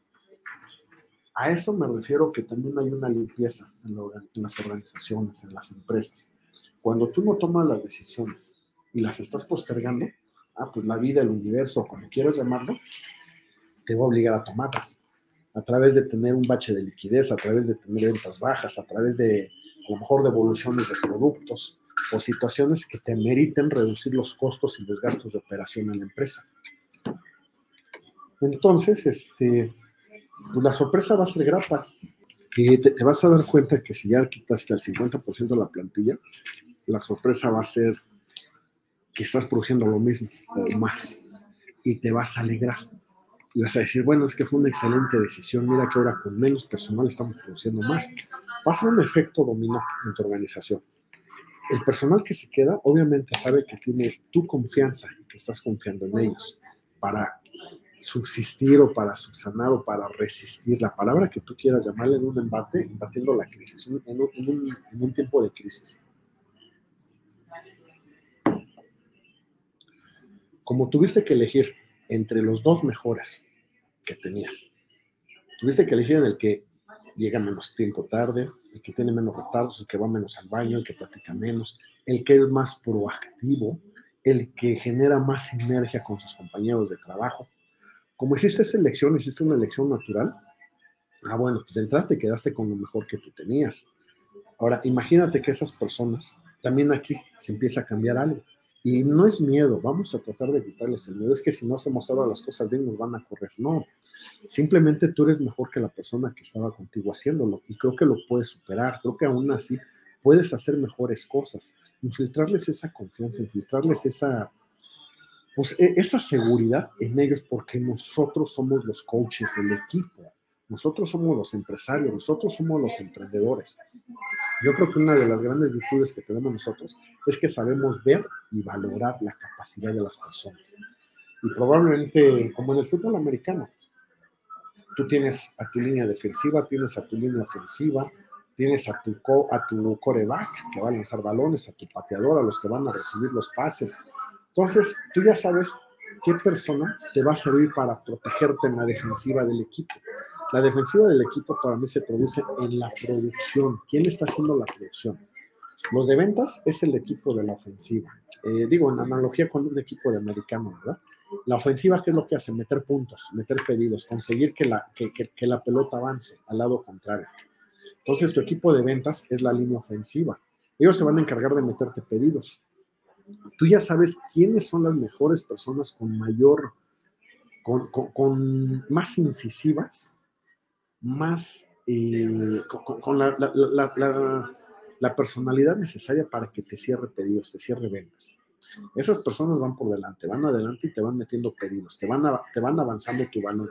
A eso me refiero que también hay una limpieza en, las organizaciones, en las empresas. Cuando tú no tomas las decisiones y las estás postergando, ah, pues la vida, el universo, como quieras llamarlo, te va a obligar a tomarlas. A través de tener un bache de liquidez, a través de tener ventas bajas, a través de, a lo mejor, devoluciones de productos o situaciones que te meriten reducir los costos y los gastos de operación en la empresa. Entonces, este, pues la sorpresa va a ser grata. Y te, te, vas a dar cuenta que si ya quitaste el 50% de la plantilla, la sorpresa va a ser que estás produciendo lo mismo o más. y te vas a alegrar. Y vas a decir, bueno, es que fue una excelente decisión, mira que ahora con menos personal estamos produciendo más. Pasa un efecto dominó en tu organización. El personal que se queda, obviamente, sabe que tiene tu confianza y que estás confiando en ellos para subsistir o para subsanar o para resistir, la palabra que tú quieras llamarle en un embate, embatiendo la crisis, en un tiempo de crisis. Como tuviste que elegir entre los dos mejores que tenías, tuviste que elegir en el que llega menos tiempo tarde, el que tiene menos retardos, el que va menos al baño, el que platica menos, el que es más proactivo, el que genera más sinergia con sus compañeros de trabajo. Como hiciste esa elección, hiciste una elección natural, ah, bueno, pues de entrada te quedaste con lo mejor que tú tenías. Ahora, imagínate que esas personas, también aquí se empieza a cambiar algo. Y no es miedo, vamos a tratar de quitarles el miedo. Es que si no hacemos ahora las cosas bien, nos van a correr. No, simplemente tú eres mejor que la persona que estaba contigo haciéndolo y creo que lo puedes superar. Creo que aún así puedes hacer mejores cosas. Infiltrarles esa confianza, infiltrarles esa, pues, e, esa seguridad en ellos porque nosotros somos los coaches del equipo. Nosotros somos los empresarios, nosotros somos los emprendedores. Yo creo que una de las grandes virtudes que tenemos nosotros es que sabemos ver y valorar la capacidad de las personas. Y probablemente, como en el fútbol americano, tú tienes a tu línea defensiva, tienes a tu línea ofensiva, tienes a tu, a tu coreback que va a lanzar balones, a tu pateador, a los que van a recibir los pases. Entonces, tú ya sabes qué persona te va a servir para protegerte en la defensiva del equipo. La defensiva del equipo para mí se produce en la producción. ¿Quién está haciendo la producción? Los de ventas es el equipo de la ofensiva. Eh, digo, en analogía con un equipo de americano, ¿verdad? La ofensiva, ¿qué es lo que hace? Meter puntos, meter pedidos, conseguir que la, que, que la pelota avance al lado contrario. Entonces, tu equipo de ventas es la línea ofensiva. Ellos se van a encargar de meterte pedidos. Tú ya sabes quiénes son las mejores personas con mayor, con, con más incisivas más eh, con, la, personalidad necesaria para que te cierre pedidos, te cierre ventas. Esas personas van por delante, van adelante y te van metiendo pedidos, te van, te van avanzando tu valor.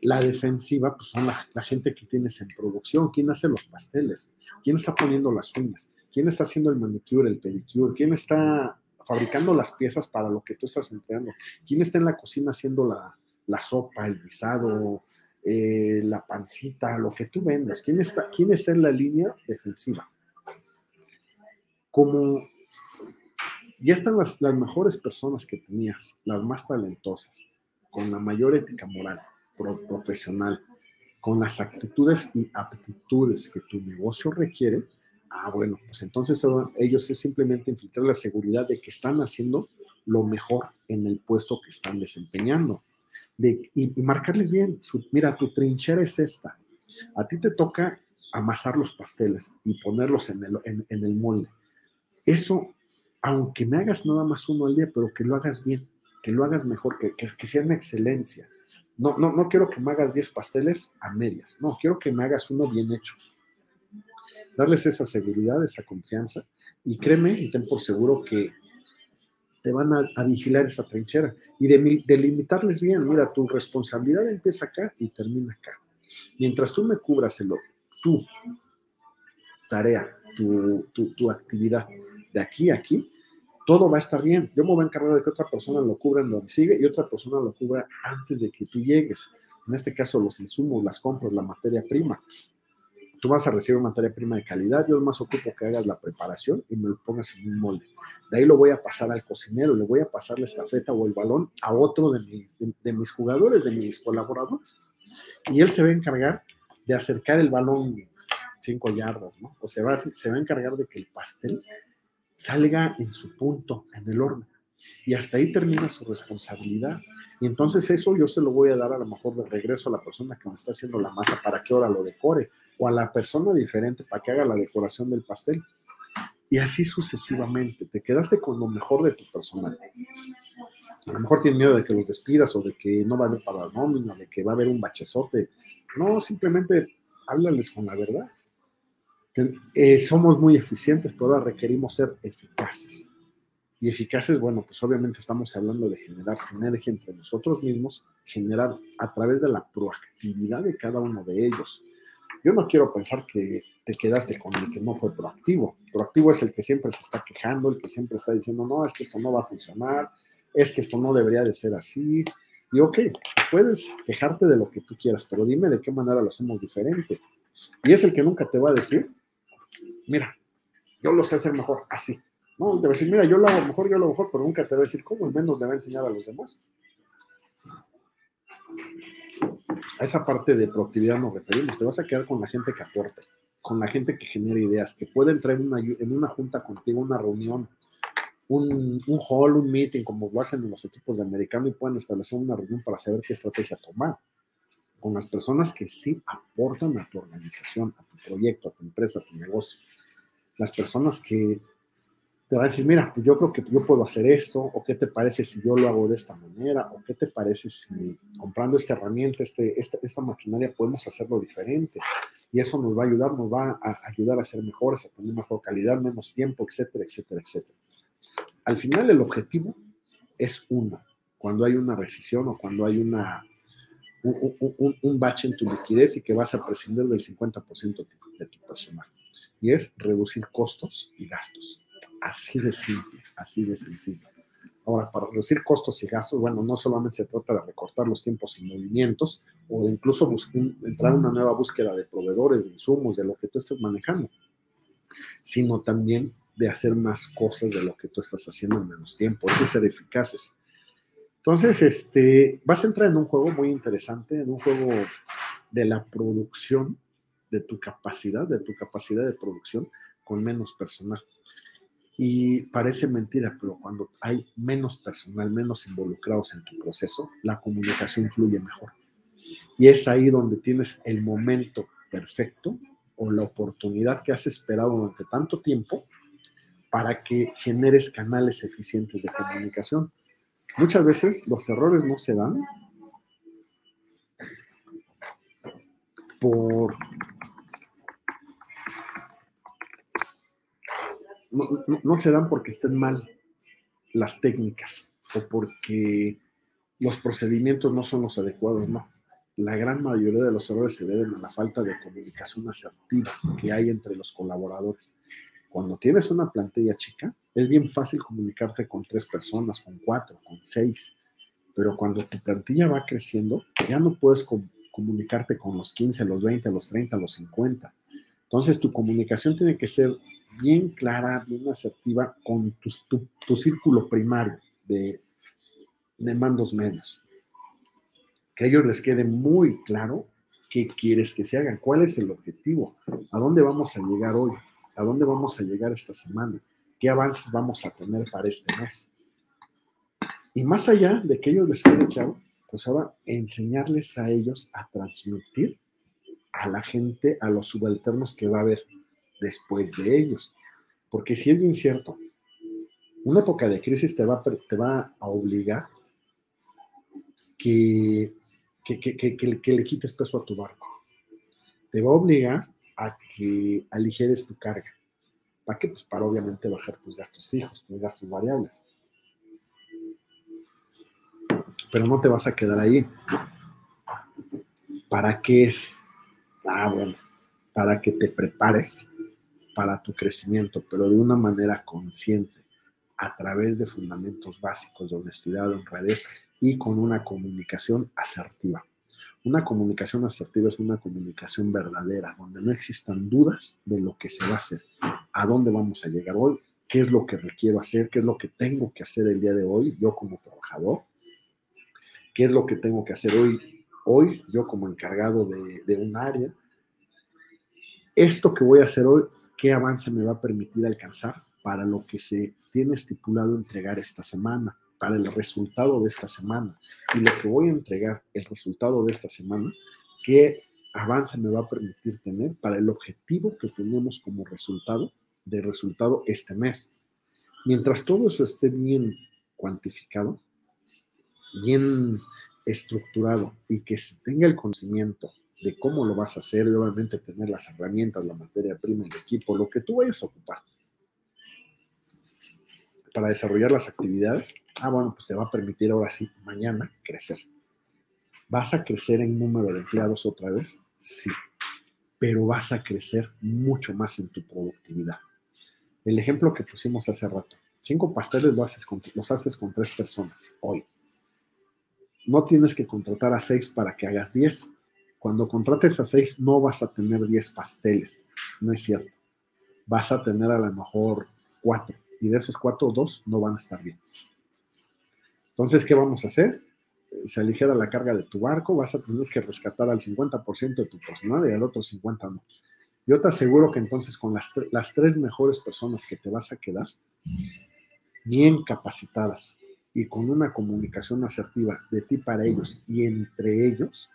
La defensiva, pues son la, gente que tienes en producción, quién hace los pasteles, quién está poniendo las uñas, quién está haciendo el manicure, el pedicure, quién está fabricando las piezas para lo que tú estás empleando, quién está en la cocina haciendo la, la sopa, el guisado, eh, la pancita, lo que tú vendas. ¿Quién está, ¿Quién está en la línea defensiva? Como ya están las, las mejores personas que tenías, las más talentosas, con la mayor ética moral, profesional, con las actitudes y aptitudes que tu negocio requiere, ah, bueno, pues entonces ellos es simplemente infiltrar la seguridad de que están haciendo lo mejor en el puesto que están desempeñando y, marcarles bien, mira, tu trinchera es esta. A ti te toca amasar los pasteles y ponerlos en el, en, el molde. Eso, aunque me hagas nada más uno al día, pero que lo hagas bien, que lo hagas mejor, que, que, sea una excelencia. No, no, no quiero que me hagas 10 pasteles a medias, no, quiero que me hagas uno bien hecho. Darles esa seguridad, esa confianza y créeme y ten por seguro que te van a, vigilar esa trinchera y de, delimitarles bien, mira, tu responsabilidad empieza acá y termina acá. Mientras tú me cubras el, tu tarea, tu, tu, actividad de aquí a aquí, todo va a estar bien. Yo me voy a encargar de que otra persona lo cubra en donde sigue y otra persona lo cubra antes de que tú llegues. En este caso, los insumos, las compras, la materia prima tú vas a recibir materia prima de calidad, yo más ocupo que hagas la preparación y me lo pongas en un molde. De ahí lo voy a pasar al cocinero, le voy a pasar la estafeta o el balón a otro de, de, mis jugadores, de mis colaboradores. Y él se va a encargar de acercar el balón cinco yardas, ¿no? O se va, se va a encargar de que el pastel salga en su punto, en el horno. Y hasta ahí termina su responsabilidad. Y entonces eso yo se lo voy a dar a lo mejor de regreso a la persona que me está haciendo la masa para que ahora lo decore o a la persona diferente para que haga la decoración del pastel. Y así sucesivamente. Te quedaste con lo mejor de tu personal. A lo mejor tienes miedo de que los despidas o de que no va a haber para la nómina, de que va a haber un bachezote. No, simplemente háblales con la verdad. Eh, somos muy eficientes, pero ahora requerimos ser eficaces. Y eficaces, bueno, pues obviamente estamos hablando de generar sinergia entre nosotros mismos, generar a través de la proactividad de cada uno de ellos. Yo no quiero pensar que te quedaste con el que no fue proactivo. Proactivo es el que siempre se está quejando, el que siempre está diciendo, no, es que esto no va a funcionar, es que esto no debería de ser así. Y ok, puedes quejarte de lo que tú quieras, pero dime de qué manera lo hacemos diferente. Y es el que nunca te va a decir, mira, yo lo sé hacer mejor, así. No, va a decir, mira, yo lo hago mejor, yo lo hago mejor, pero nunca te va a decir cómo, al menos le va a enseñar a los demás. A esa parte de proactividad nos referimos. Te vas a quedar con la gente que aporte, con la gente que genera ideas, que puede entrar en una, en una junta contigo, una reunión, un, un, hall, un meeting, como lo hacen en los equipos de americano, y pueden establecer una reunión para saber qué estrategia tomar. Con las personas que sí aportan a tu organización, a tu proyecto, a tu empresa, a tu negocio. Las personas que te van a decir, mira, pues yo creo que yo puedo hacer esto, o qué te parece si yo lo hago de esta manera, o qué te parece si comprando esta herramienta, este, esta, esta maquinaria, podemos hacerlo diferente. Y eso nos va a ayudar, nos va a ayudar a ser mejores, a tener mejor calidad, menos tiempo, etcétera, etcétera, etcétera. Al final el objetivo es uno. Cuando hay una rescisión o cuando hay una, un, un, un bache en tu liquidez y que vas a prescindir del 50% de tu personal. Y es reducir costos y gastos. Así de simple, así de sencillo. Ahora, para reducir costos y gastos, bueno, no solamente se trata de recortar los tiempos y movimientos o de incluso entrar en una nueva búsqueda de proveedores, de insumos, de lo que tú estés manejando, sino también de hacer más cosas de lo que tú estás haciendo en menos tiempo, es ser eficaces. Entonces, este, vas a entrar en un juego muy interesante, en un juego de la producción, de tu capacidad, de tu capacidad de producción con menos personal. Y parece mentira, pero cuando hay menos personal, menos involucrados en tu proceso, la comunicación fluye mejor. Y es ahí donde tienes el momento perfecto o la oportunidad que has esperado durante tanto tiempo para que generes canales eficientes de comunicación. Muchas veces los errores no se dan por no, se dan porque estén mal las técnicas o porque los procedimientos no son los adecuados, no. La gran mayoría de los errores se deben a la falta de comunicación asertiva que hay entre los colaboradores. Cuando tienes una plantilla chica, es bien fácil comunicarte con tres personas, con cuatro, con seis, pero cuando tu plantilla va creciendo, ya no puedes comunicarte con los 15, los 20, los 30, los 50. Entonces tu comunicación tiene que ser bien clara, bien asertiva con tu, círculo primario de, de mandos medios. Que a ellos les quede muy claro qué quieres que se hagan, cuál es el objetivo, a dónde vamos a llegar hoy, a dónde vamos a llegar esta semana, qué avances vamos a tener para este mes. Y más allá de que ellos les quede claro, pues ahora enseñarles a ellos a transmitir a la gente, a los subalternos que va a haber después de ellos. Porque si es bien cierto, una época de crisis te va, te va a obligar que, que, que, que, le quites peso a tu barco. Te va a obligar a que aligeres tu carga. ¿Para qué? Pues para obviamente bajar tus gastos fijos, tus gastos variables. Pero no te vas a quedar ahí. ¿Para qué es? Ah, bueno, para que te prepares para tu crecimiento, pero de una manera consciente, a través de fundamentos básicos de honestidad, honradez y con una comunicación asertiva. Una comunicación asertiva es una comunicación verdadera, donde no existan dudas de lo que se va a hacer, a dónde vamos a llegar hoy, qué es lo que requiero hacer, qué es lo que tengo que hacer el día de hoy, yo como trabajador, qué es lo que tengo que hacer hoy, hoy yo como encargado de, de un área. Esto que voy a hacer hoy qué avance me va a permitir alcanzar para lo que se tiene estipulado entregar esta semana, para el resultado de esta semana. Y lo que voy a entregar, el resultado de esta semana, qué avance me va a permitir tener para el objetivo que tenemos como resultado de resultado este mes. Mientras todo eso esté bien cuantificado, bien estructurado y que se tenga el conocimiento de cómo lo vas a hacer y obviamente tener las herramientas, la materia prima, el equipo, lo que tú vayas a ocupar. para desarrollar las actividades, ah, bueno, pues te va a permitir ahora sí, mañana, crecer. ¿Vas a crecer en número de empleados otra vez? Sí, pero vas a crecer mucho más en tu productividad. El ejemplo que pusimos hace rato, cinco pasteles haces con, los haces con tres personas hoy. No tienes que contratar a seis para que hagas diez. Cuando contrates a seis no vas a tener diez pasteles, no es cierto. Vas a tener a lo mejor cuatro y de esos cuatro, dos no van a estar bien. Entonces, ¿qué vamos a hacer? Eh, se aligera la carga de tu barco, vas a tener que rescatar al 50% de tu personal y al otro 50% no. Yo te aseguro que entonces con las, las tres mejores personas que te vas a quedar, bien capacitadas y con una comunicación asertiva de ti para ellos y entre ellos,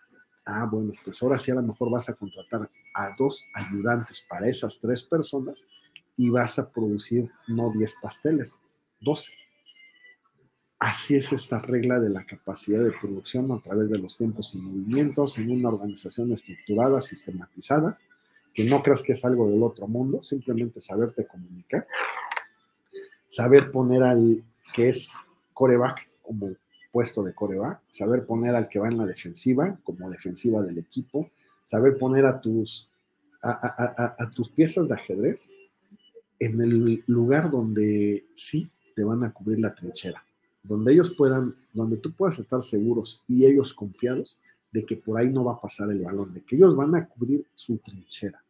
ah, bueno, pues ahora sí a lo mejor vas a contratar a dos ayudantes para esas tres personas y vas a producir no 10 pasteles, 12. Así es esta regla de la capacidad de producción a través de los tiempos y movimientos en una organización estructurada, sistematizada, que no creas que es algo del otro mundo, simplemente saberte comunicar, saber poner al que es coreback como puesto de coreback, saber poner al que va en la defensiva como defensiva del equipo, saber poner a tus, a tus piezas de ajedrez en el lugar donde sí te van a cubrir la trinchera, donde ellos puedan, donde tú puedas estar seguros y ellos confiados de que por ahí no va a pasar el balón, de que ellos van a cubrir su trinchera.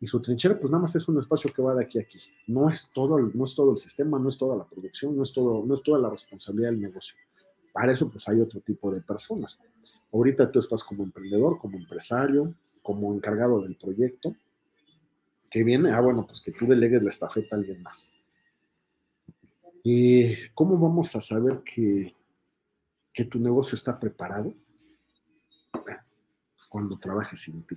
Y su trinchera, pues nada más es un espacio que va de aquí a aquí. No es todo, no es todo el sistema, no es toda la producción, no es, todo, no es toda la responsabilidad del negocio. Para eso, pues hay otro tipo de personas. Ahorita tú estás como emprendedor, como empresario, como encargado del proyecto, que viene, ah, bueno, pues que tú delegues la estafeta a alguien más. ¿Y cómo vamos a saber que, que tu negocio está preparado? pues cuando trabajes sin ti.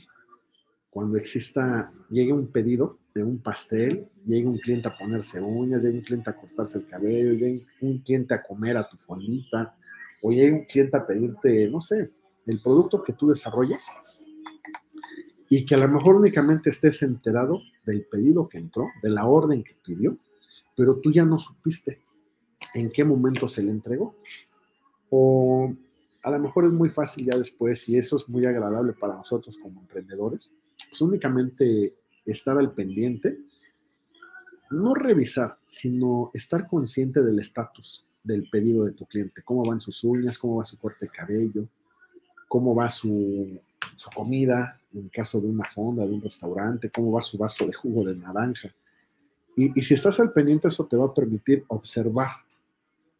Cuando exista, llegue un pedido de un pastel, llegue un cliente a ponerse uñas, llegue un cliente a cortarse el cabello, llegue un cliente a comer a tu fondita, o llegue un cliente a pedirte, no sé, el producto que tú desarrollas, y que a lo mejor únicamente estés enterado del pedido que entró, de la orden que pidió, pero tú ya no supiste en qué momento se le entregó. O a lo mejor es muy fácil ya después y eso es muy agradable para nosotros como emprendedores, pues únicamente estar al pendiente, no revisar, sino estar consciente del estatus del pedido de tu cliente, cómo van sus uñas, cómo va su corte de cabello, cómo va su, su comida, en caso de una fonda, de un restaurante, cómo va su vaso de jugo de naranja. Y, si estás al pendiente, eso te va a permitir observar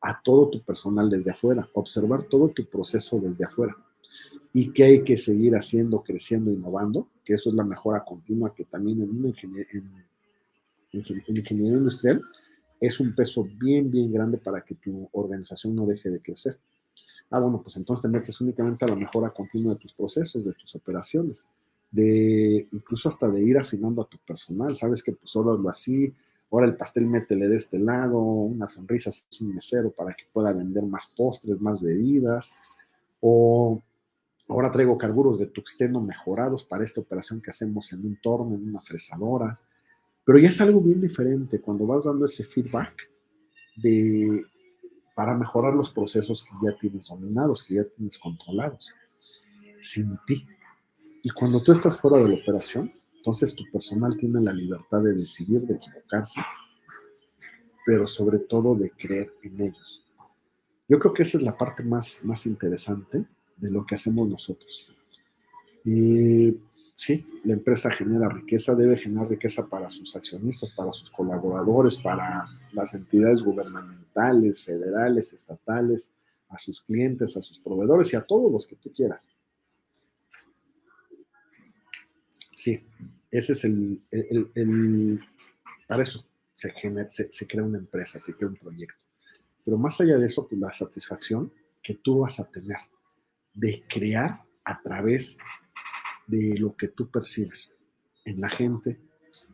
a todo tu personal desde afuera, observar todo tu proceso desde afuera. Y qué hay que seguir haciendo, creciendo, innovando, que eso es la mejora continua que también en, una en ingeniería industrial es un peso bien, bien grande para que tu organización no deje de crecer. Ah, bueno, pues entonces te metes únicamente a la mejora continua de tus procesos, de tus operaciones, de incluso hasta de ir afinando a tu personal. Sabes que pues ahora lo así, ahora el pastel métele de este lado, una sonrisa es un mesero para que pueda vender más postres, más bebidas, o ahora traigo carburos de tuxteno mejorados para esta operación que hacemos en un torno, en una fresadora. Pero ya es algo bien diferente cuando vas dando ese feedback de para mejorar los procesos que ya tienes dominados, que ya tienes controlados, sin ti. Y cuando tú estás fuera de la operación, entonces tu personal tiene la libertad de decidir, de equivocarse, pero sobre todo de creer en ellos. Yo creo que esa es la parte más, más interesante de lo que hacemos nosotros. Y sí, la empresa genera riqueza, debe generar riqueza para sus accionistas, para sus colaboradores, para las entidades gubernamentales, federales, estatales, a sus clientes, a sus proveedores y a todos los que tú quieras. Sí, ese es el, para eso se, genera, se, crea una empresa, se crea un proyecto. Pero más allá de eso, pues la satisfacción que tú vas a tener de crear a través de lo que tú percibes en la gente,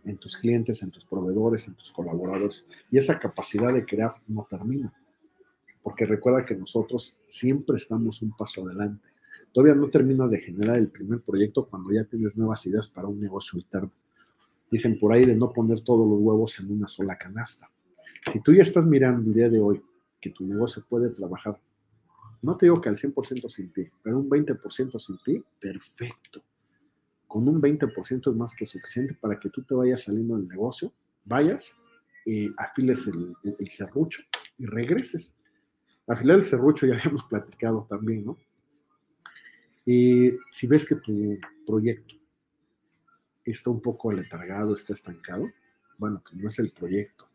en tus clientes, en tus proveedores, en tus colaboradores. Y esa capacidad de crear no termina, porque recuerda que nosotros siempre estamos un paso adelante. Todavía no terminas de generar el primer proyecto cuando ya tienes nuevas ideas para un negocio alterno. Dicen por ahí de no poner todos los huevos en una sola canasta. Si tú ya estás mirando el día de hoy que tu negocio puede trabajar, no te digo que al 100% sin ti, pero un 20% sin ti, perfecto. Con un 20% es más que suficiente para que tú te vayas saliendo del negocio, vayas, eh, afiles el, el serrucho y regreses. Afilar el serrucho ya habíamos platicado también, ¿no? Y si ves que tu proyecto está un poco aletargado, está estancado, bueno, que no es el proyecto.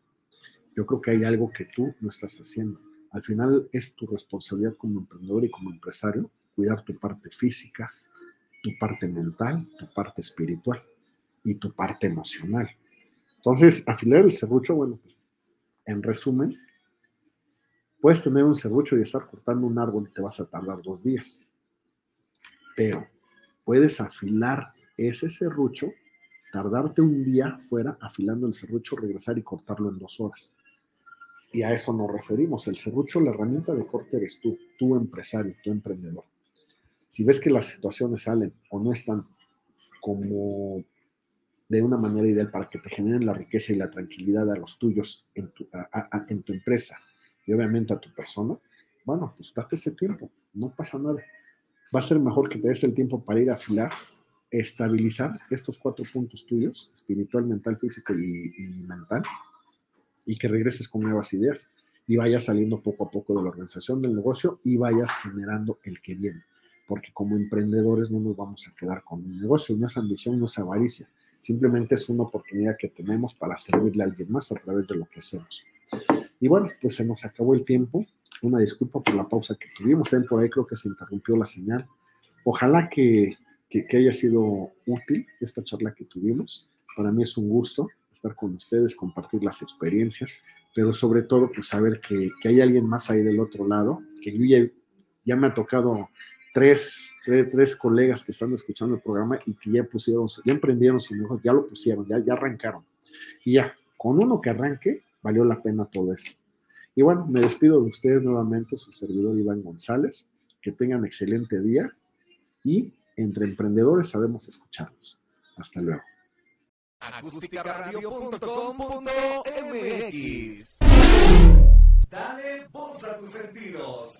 Yo creo que hay algo que tú no estás haciendo. Al final es tu responsabilidad como emprendedor y como empresario cuidar tu parte física, tu parte mental, tu parte espiritual y tu parte emocional. Entonces, afilar el serrucho, bueno, pues, en resumen, puedes tener un serrucho y estar cortando un árbol y te vas a tardar dos días. Pero puedes afilar ese serrucho tardarte un día fuera afilando el serrucho, regresar y cortarlo en dos horas. Y a eso nos referimos. El serrucho, la herramienta de corte eres tú, tu empresario, tu emprendedor. Si ves que las situaciones salen o no están como de una manera ideal para que te generen la riqueza y la tranquilidad a los tuyos en tu, empresa y obviamente a tu persona, bueno, pues date ese tiempo, no pasa nada. Va a ser mejor que te des el tiempo para ir a afilar estabilizar estos cuatro puntos tuyos, espiritual, mental, físico y, mental, y que regreses con nuevas ideas y vayas saliendo poco a poco de la organización del negocio y vayas generando el que viene. Porque como emprendedores no nos vamos a quedar con un negocio, no es ambición, no es avaricia, simplemente es una oportunidad que tenemos para servirle a alguien más a través de lo que hacemos. Y bueno, pues se nos acabó el tiempo. Una disculpa por la pausa que tuvimos. También por ahí creo que se interrumpió la señal. Ojalá que que, haya sido útil esta charla que tuvimos. Para mí es un gusto estar con ustedes, compartir las experiencias, pero sobre todo pues saber que, hay alguien más ahí del otro lado, que yo ya me ha tocado tres, tres, colegas que están escuchando el programa y que ya pusieron, ya emprendieron su negocio, ya lo pusieron, ya, ya arrancaron. Y ya, con uno que arranque, valió la pena todo esto. Y bueno, me despido de ustedes nuevamente, su servidor Iván González. Que tengan excelente día y entre emprendedores sabemos escucharnos. Hasta luego. Dale voz a tus sentidos.